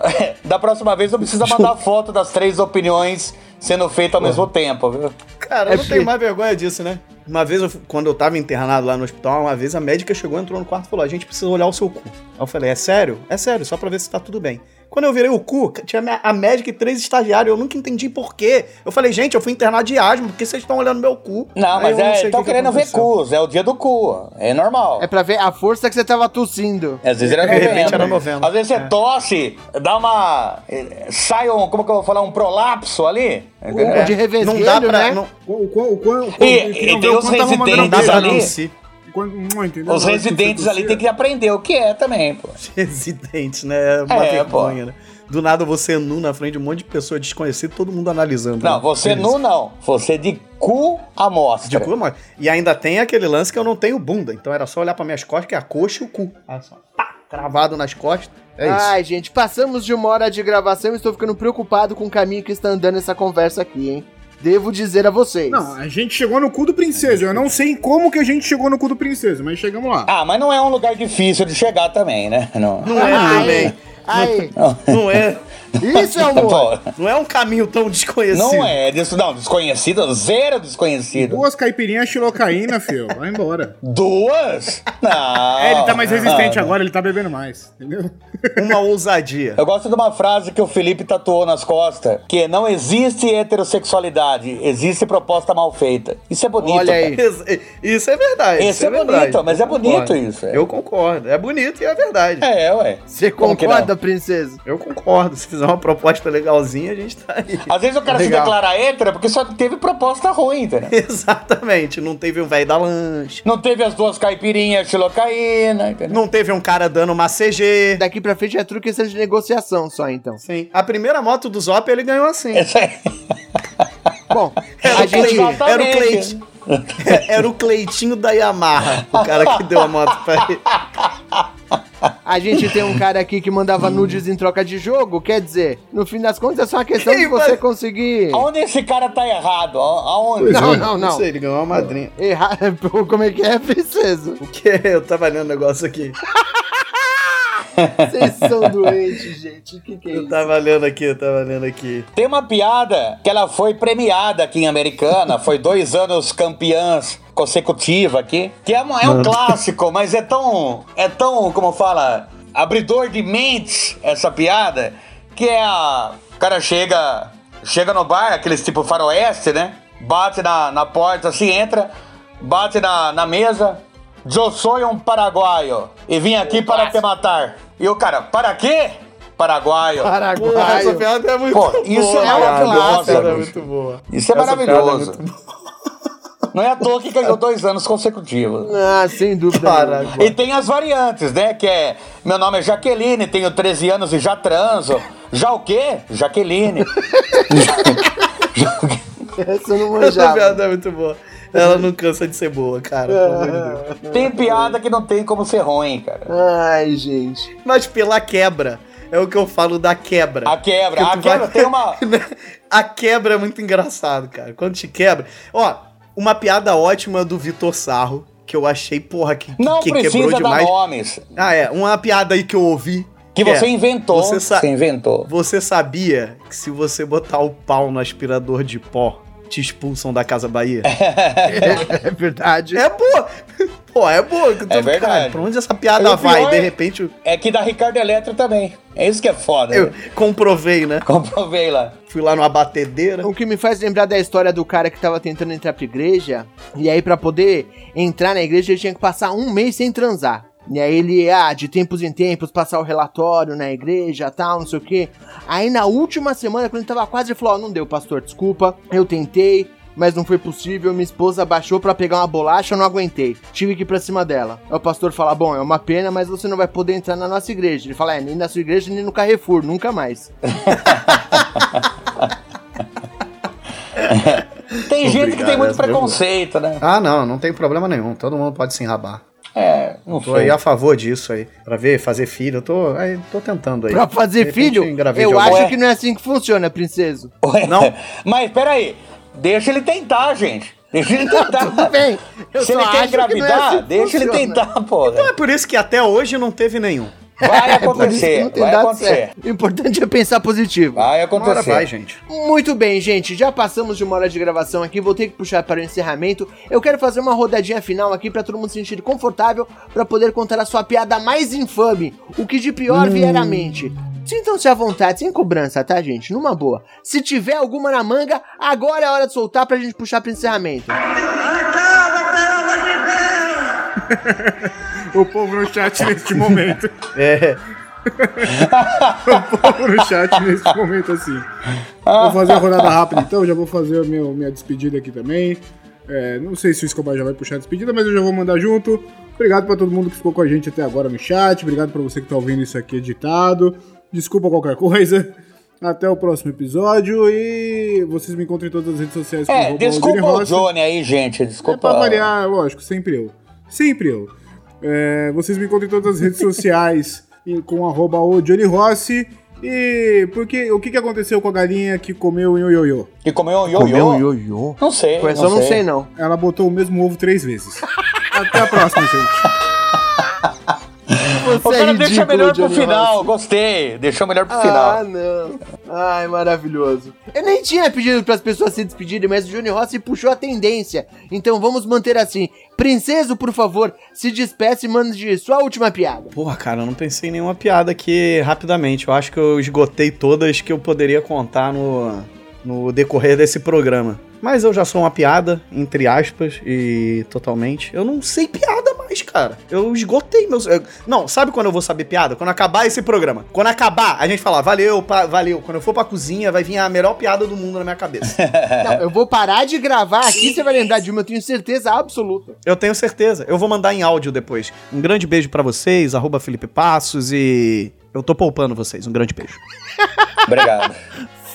a- Da próxima vez não precisa mandar foto das três opiniões sendo feitas ao mesmo tempo, viu? Cara, É eu não porque- tenho mais vergonha disso, né? Uma vez, eu- quando eu tava internado lá no hospital, uma vez a médica chegou, entrou no quarto e falou: A gente precisa olhar o seu cu. Aí eu falei: É sério? É sério, só pra ver se tá tudo bem. Quando eu virei o cu, tinha a médica e três estagiários. Eu nunca entendi por quê. Eu falei, gente, eu fui internado de asma, por que vocês estão olhando meu cu? Não, Aí mas eu é, o estão que que querendo ver aconteceu. cus, é o dia do cu, é normal. É pra ver a força que você tava tossindo. Às vezes era De repente novembro. era novembro. Às vezes você tosse, dá uma. eh, Sai um. Como que eu vou falar? Um prolapso ali. Ou de revesguelho, Não dá pra. né? Não, O, o, o, o, o, E- e tem os residentes dá pra ali. Se. Os residentes ali têm que aprender o que é também, pô. Residentes, né? Uma É, vergonha, né? Do nada você nu na frente de um monte de pessoa desconhecida, todo mundo analisando. Não, né? você Eles- nu não. Você de cu à mostra. De cu, mas- E ainda tem aquele lance que eu não tenho bunda. Então era só olhar pra minhas costas, que é a coxa e o cu. Olha só. Pá, cravado nas costas. É isso. Ai, gente, passamos de uma hora de gravação e estou ficando preocupado com o caminho que está andando essa conversa aqui, hein? Devo dizer a vocês. Não, a gente chegou no cu do princeso. Eu não sei como que a gente chegou no cu do princeso, mas chegamos lá. Ah, mas não é um lugar difícil de chegar também, né? Não. Não é Ai, também. ai, Não é. isso é amor. Pô, Não é um caminho tão desconhecido. não é, des- não, desconhecido, zero desconhecido. Duas caipirinhas xilocaína, fio. Vai embora. Duas? Não. É, ele tá mais resistente não. agora, ele tá bebendo mais. Entendeu? Uma ousadia. Eu gosto de uma frase que o Felipe tatuou nas costas, que é, não existe heterossexualidade, existe proposta mal feita. Isso é bonito. Olha aí. Isso- Isso é verdade. Isso isso é bonito, verdade. mas Eu é bonito concordo. isso, é. Eu concordo. É bonito e é verdade. É, ué. Você concorda, princesa? Eu concordo. Se fizer uma proposta legalzinha, a gente tá aí. Às vezes o cara se Legal. declara hétero porque só teve proposta ruim, entendeu? Exatamente. Não teve um velho da lanche. Não teve as duas caipirinhas xilocaína, entendeu? Não teve um cara dando uma CG. Daqui pra frente é tudo questão de negociação só, então. Sim. A primeira moto do Zop ele ganhou assim. Isso aí. Bom, Era a o, gente... Era, o Cleitinho, era o Cleitinho da Yamaha, o cara que deu a moto pra ele. A gente tem um cara aqui que mandava nudes em troca de jogo, quer dizer, no fim das contas é só uma questão de você conseguir. Aonde esse cara tá errado? Aonde? Não, não, não. sei, ele ganhou uma madrinha. Errar. Como é que é, princesa? O que? Eu tava lendo um negócio aqui. Vocês são doentes, gente. O que, que é Eu isso? tava lendo aqui, eu tava lendo aqui. Tem uma piada que ela foi premiada aqui em Americana, foi dois anos campeãs consecutiva aqui, que é, uma- é um clássico, mas é tão, é tão, como fala, abridor de mentes essa piada, que é a... O cara chega, chega no bar, aqueles tipo faroeste, né? Bate na, na porta, assim, entra, bate na, na mesa, Eu sou um paraguaio e vim aqui para te matar. E o cara, para quê? Paraguaio. Porra, essa Paraguaio. piada é muito Pô, boa. isso é maravilhoso, Essa piada é muito boa. Isso é Essa piada maravilhoso. boa. Não é à toa que ganhou dois anos consecutivos. Ah, sem dúvida. Paraguai. E tem as variantes, né? Que é. Meu nome é Jaqueline, tenho 13 anos e já transo. Já o quê? Jaqueline. Essa eu não Essa manjava. piada é muito boa. Ela não cansa de ser boa, cara. De tem piada que não tem como ser ruim, cara. Ai, gente. Mas pela quebra. É o que eu falo da quebra. A quebra. Que A quebra vai- tem uma. A quebra é muito engraçado, cara. Quando te quebra. Ó, uma piada ótima do Vitor Sarro, que eu achei, porra, que, Não que quebrou precisa dar demais. nomes. Ah, é. Uma piada aí que eu ouvi. Que é, você inventou. Você, sa- Você inventou. você sabia que se você botar o pau no aspirador de pó, te expulsam da Casa Bahia? É verdade. é boa! Pô, é boa. É verdade. Cara, pra onde essa piada vai? De é- repente eu, É que da Ricardo Eletro também. É isso que é foda. eu né? comprovei, né? Comprovei lá. Fui lá numa batedeira. O que me faz lembrar da história do cara que tava tentando entrar pra igreja, e aí pra poder entrar na igreja ele tinha que passar um mês sem transar. E aí ele, ah, de tempos em tempos, passar o relatório na igreja, tal, não sei o quê. Aí na última semana, quando ele tava quase, ele falou, ó, não deu, pastor, desculpa, eu tentei, mas não foi possível, minha esposa baixou pra pegar uma bolacha, eu não aguentei. Tive que ir pra cima dela. Aí o pastor fala, bom, é uma pena, mas você não vai poder entrar na nossa igreja. Ele fala, é, nem na sua igreja, nem no Carrefour, nunca mais. Tem gente que tem muito boa. preconceito, né? Ah, não, não tem problema nenhum. Todo mundo pode se enrabar. É, não Tô sei. aí a favor disso aí. Pra ver, fazer filho. Eu tô, aí, tô tentando aí. Pra fazer filho, eu acho Ué. que não é assim que funciona, princeso. Não? Mas peraí, deixa ele tentar, gente. Deixa ele tentar. Tudo bem. Eu Se só ele quer acho que não é engravidar, assim que deixa ele funciona. tentar, pô. Então é por isso que até hoje não teve nenhum. Vai É acontecer, não tem vai acontecer. certo. O importante é pensar positivo. Vai Uma hora acontecer. vai, gente. Muito bem, gente. Já passamos de uma hora de gravação aqui. Vou ter que puxar para o encerramento. Eu quero fazer uma rodadinha final aqui para todo mundo se sentir confortável para poder contar a sua piada mais infame, o que de pior vier à mente. Sintam-se à vontade, sem cobrança, tá, gente? Numa boa. Se tiver alguma na manga, agora é hora de soltar pra gente puxar pro encerramento. O povo no chat neste momento. É. o povo no chat neste momento, assim. Vou fazer a rodada rápida então, já vou fazer a meu, minha despedida aqui também. É, não sei se o Escobar já vai puxar a despedida, mas eu já vou mandar junto. Obrigado pra todo mundo que ficou com a gente até agora no chat. Obrigado pra você que tá ouvindo isso aqui editado. Desculpa qualquer coisa. Até o próximo episódio e vocês me encontram em todas as redes sociais É, desculpa o. Johnny aí, gente. É Desculpa. pra variar, lógico, sempre eu. Sempre eu. É, vocês me encontram em todas as redes sociais com arroba o Johnny Rossi. E porque, o que, que aconteceu com a galinha que comeu o ioiô? Que comeu um Comeu ioiô? um ioiô? Não sei. Com essa eu não sei, não. Ela botou o mesmo ovo três vezes. Até a próxima, gente. O Você é cara deixa ridículo, melhor pro final. Rossi. Gostei. Deixou melhor pro Ah, final. não. Ai, maravilhoso. Eu nem tinha pedido para as pessoas se despedirem, mas o Johnny Rossi puxou a tendência. Então vamos manter assim. Princeso, por favor, se despeça e mande sua última piada. Porra, cara, eu não pensei em nenhuma piada aqui rapidamente. Eu acho que eu esgotei todas que eu poderia contar no, no decorrer desse programa. Mas eu já sou uma piada, entre aspas, e totalmente. Eu não sei piada mais, cara. Eu esgotei meus. eu- Não, sabe quando eu vou saber piada? Quando acabar esse programa. Quando acabar, a gente fala, valeu, pa- valeu. Quando eu for pra cozinha, vai vir a melhor piada do mundo na minha cabeça. Não, eu vou parar de gravar aqui, você vai lembrar de uma, eu tenho certeza absoluta. Eu tenho certeza. Eu vou mandar em áudio depois. Um grande beijo pra vocês, arroba Felipe Passos e. Eu tô poupando vocês. Um grande beijo. Obrigado.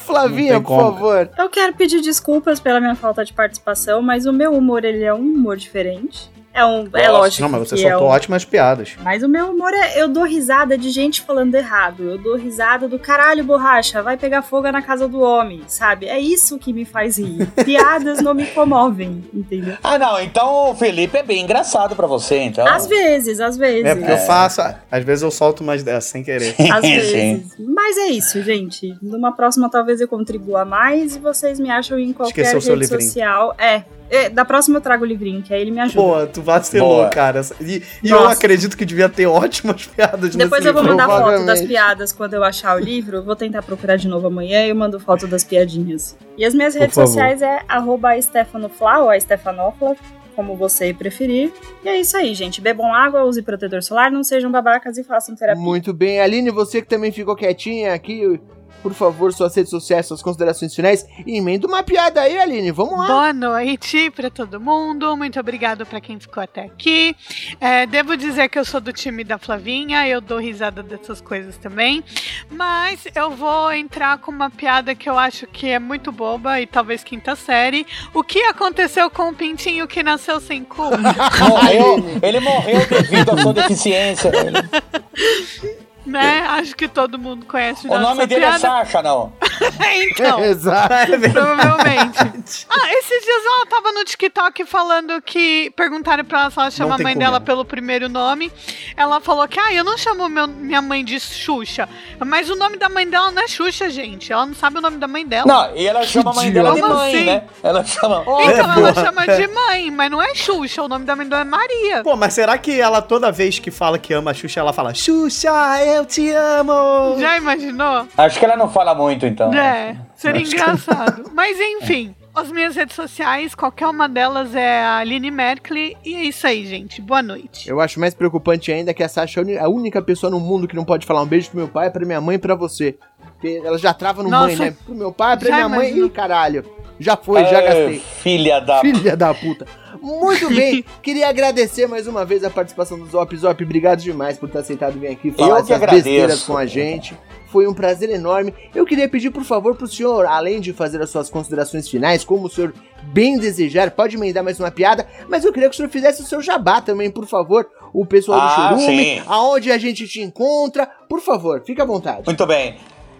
Flavinha, por favor. Eu quero pedir desculpas pela minha falta de participação, mas o meu humor ele é um humor diferente. É um, é lógico. Não, mas você que soltou é um- ótimas piadas. Mas o meu humor é. Eu dou risada de gente falando errado. Eu dou risada do caralho, borracha, vai pegar fogo na casa do homem, sabe? É isso que me faz rir. Piadas não me comovem, entendeu? Ah, não. Então o Felipe é bem engraçado pra você, então. Às vezes, às vezes. É porque eu faço. Às vezes eu solto umas dessas sem querer. Às Sim. vezes. Mas é isso, gente. Numa próxima, talvez eu contribua mais e vocês me acham em qualquer Esqueceu seu rede social. É. É, Da próxima eu trago o livrinho, que aí ele me ajuda. Pô, tu vacilou, Boa. cara. E, e eu acredito que devia ter ótimas piadas Depois nesse eu vou livro. mandar foto das piadas quando eu achar o livro. Vou tentar procurar de novo amanhã e eu mando foto das piadinhas. E as minhas Por redes favor. sociais é arroba Stefanofla ou a Stefanofla, como você preferir. E é isso aí, gente. Bebam água, use protetor solar, não sejam babacas e façam terapia. Muito bem. Aline, você que também ficou quietinha aqui, por favor, suas redes sociais, suas considerações finais. E emenda uma piada aí, Aline. Vamos lá. Boa noite para todo mundo. Muito obrigado para quem ficou até aqui. É, devo dizer que eu sou do time da Flavinha, eu dou risada dessas coisas também. Mas eu vou entrar com uma piada que eu acho que é muito boba e talvez quinta série. O que aconteceu com o pintinho que nasceu sem cu? Morreu, ele morreu devido à sua deficiência. né? Acho que todo mundo conhece O nossa nome dele é piada. Sasha, não. então. Exato. Provavelmente. Ah, esses dias ela tava no TikTok falando que perguntaram pra ela se ela chama a mãe dela pelo primeiro nome. Ela falou que, ah, eu não chamo meu- minha mãe de Xuxa. Mas o nome da mãe dela não é Xuxa, gente. Ela não sabe o nome da mãe dela. Não, e ela chama a mãe dela de mãe, assim? né? Ela chama. Então É, ela chama de mãe, mas não é Xuxa. O nome da mãe dela é Maria. Pô, mas será que ela toda vez que fala que ama a Xuxa, ela fala Xuxa, eu te amo? Já imaginou? Acho que ela não fala muito, então. É, seria Acho que- engraçado. Mas enfim, as minhas redes sociais, qualquer uma delas é a Aline Merkley. E é isso aí, gente. Boa noite. Eu acho mais preocupante ainda que a Sasha é a única pessoa no mundo que não pode falar um beijo pro meu pai, pra minha mãe e pra você. Porque ela já trava no Nossa. mãe, né? Pro meu pai, pra Já minha mãe imaginou. e caralho. Já foi, já É, gastei. Filha da. Filha da puta. Muito bem, queria agradecer mais uma vez a participação do Zop. Zop, obrigado demais por ter aceitado vir aqui falar essas agradeço. besteiras com a gente. Foi um prazer enorme. Eu queria pedir, por favor, pro senhor, além de fazer as suas considerações finais, como o senhor bem desejar, pode emendar mais uma piada, mas eu queria que o senhor fizesse o seu jabá também, por favor. O pessoal do Ah, Churume, sim. aonde a gente te encontra. Por favor, fica à vontade. Muito bem.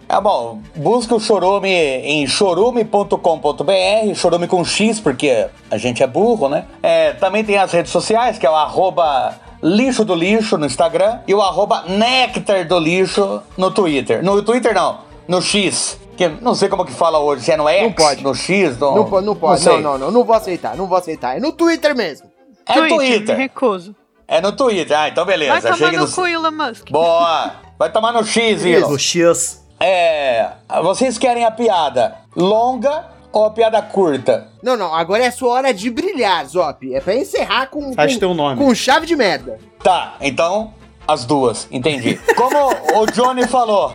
É bom, busca o Chorume em chorume.com.br, chorume com X, porque a gente é burro, né? É, também tem as redes sociais, que é o arroba lixo do lixo no Instagram e o arroba néctar do lixo no Twitter. No Twitter não, no X. Que não sei como que fala hoje, se é no X, Não pode. no X, no... Não, po- não pode, sei. não, não, não, não vou aceitar, não vou aceitar. É no Twitter mesmo. É no me Twitter. recuso. É no Twitter. Ah, então beleza. Vai tomar Chegue no no... cu, Elon Musk. Boa! Vai tomar no X, Isso. Ilo. X. É. Vocês querem a piada longa ou a piada curta? Não, não, agora é a sua hora de brilhar, Zop. É pra encerrar com, Faz com, teu nome. com chave de merda. Tá, então as duas, entendi. Como o Johnny falou,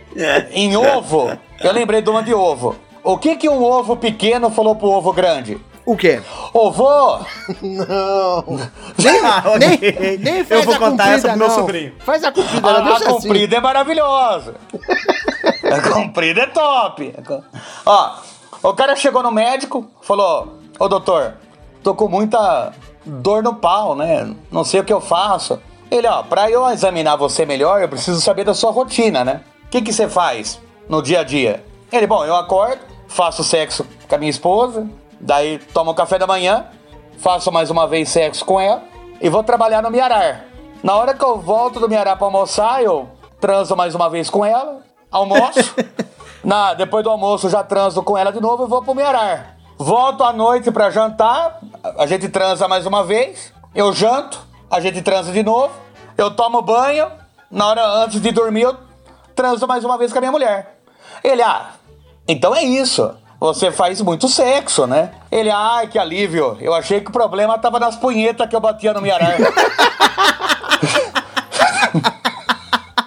em ovo, eu lembrei de uma de ovo. O que que um ovo pequeno falou pro ovo grande? O quê? Ovo, Não. Ah, ok. Nem, nem faz Eu vou a contar comprida, essa pro meu não. sobrinho. Faz a comprida, a, não a assim. comprida é maravilhosa. A comprida é top. Ó, o cara chegou no médico, falou: Ô doutor, tô com muita dor no pau, né? Não sei o que eu faço. Ele, ó, pra eu examinar você melhor, eu preciso saber da sua rotina, né? O que que você faz no dia a dia? Ele, bom, eu acordo, faço sexo com a minha esposa, daí tomo café da manhã, faço mais uma vez sexo com ela e vou trabalhar no Miarar. Na hora que eu volto do Miarar pra almoçar, eu transo mais uma vez com ela, almoço. Na, depois do almoço já transo com ela de novo e vou pro Miarar. Volto à noite pra jantar, a gente transa mais uma vez, eu janto, a gente transa de novo, eu tomo banho, na hora antes de dormir eu transo mais uma vez com a minha mulher. Ele, ah, então é isso. Você faz muito sexo, né? Ele, ai, que alívio. Eu achei que o problema tava nas punhetas que eu batia no Miarar.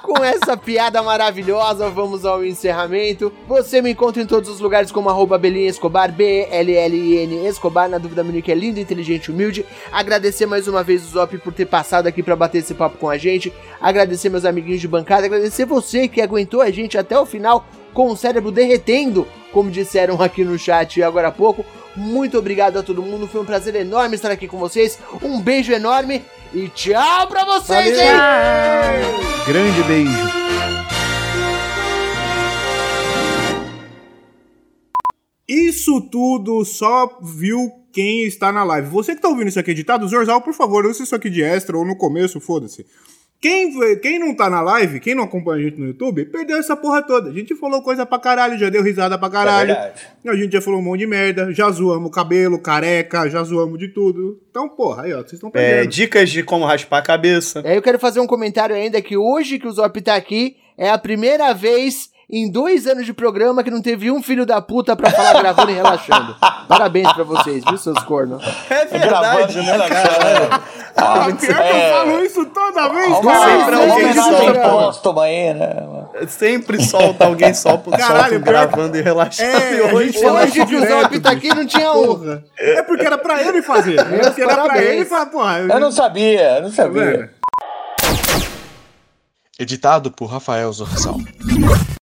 Com essa piada maravilhosa, vamos ao encerramento. Você me encontra em todos os lugares como arroba Belinha Escobar, B-L-L-I-N Escobar. Na dúvida, Monique é lindo, inteligente humilde. Agradecer mais uma vez o Zop por ter passado aqui pra bater esse papo com a gente. Agradecer meus amiguinhos de bancada. Agradecer você que aguentou a gente até o final com o cérebro derretendo, como disseram aqui no chat agora há pouco. Muito obrigado a todo mundo, foi um prazer enorme estar aqui com vocês. Um beijo enorme e tchau pra vocês, hein? Grande beijo. Isso tudo só viu quem está na live. Você que tá ouvindo isso aqui editado, Zorzal, por favor, use isso aqui de extra ou no começo, foda-se. Quem, quem não tá na live, quem não acompanha a gente no YouTube, perdeu essa porra toda. A gente falou coisa pra caralho, já deu risada pra caralho. É verdade. a gente já falou um monte de merda, já zoamos cabelo, careca, já zoamos de tudo. Então, porra, aí ó, vocês estão É, perdendo. dicas de como raspar a cabeça. Aí eu quero fazer um comentário ainda que hoje que o Zop tá aqui é a primeira vez em dois anos de programa que não teve um filho da puta pra falar gravando e relaxando. Parabéns pra vocês, viu, seus cornos? É verdade, né, cara? Ah, pior que eu É. falo isso toda vez, Uma cara. anos uma homenagem póstuma aí, né? Sempre solta alguém só por Caralho, gravando e relaxando. É, e a hoje Hoje que o Zop tá aqui não tinha. Porra. É porque era pra ele fazer. É porque era pra ele falar, porra. Eu não sabia, eu não Tá sabia. Editado por Rafael Zorzal.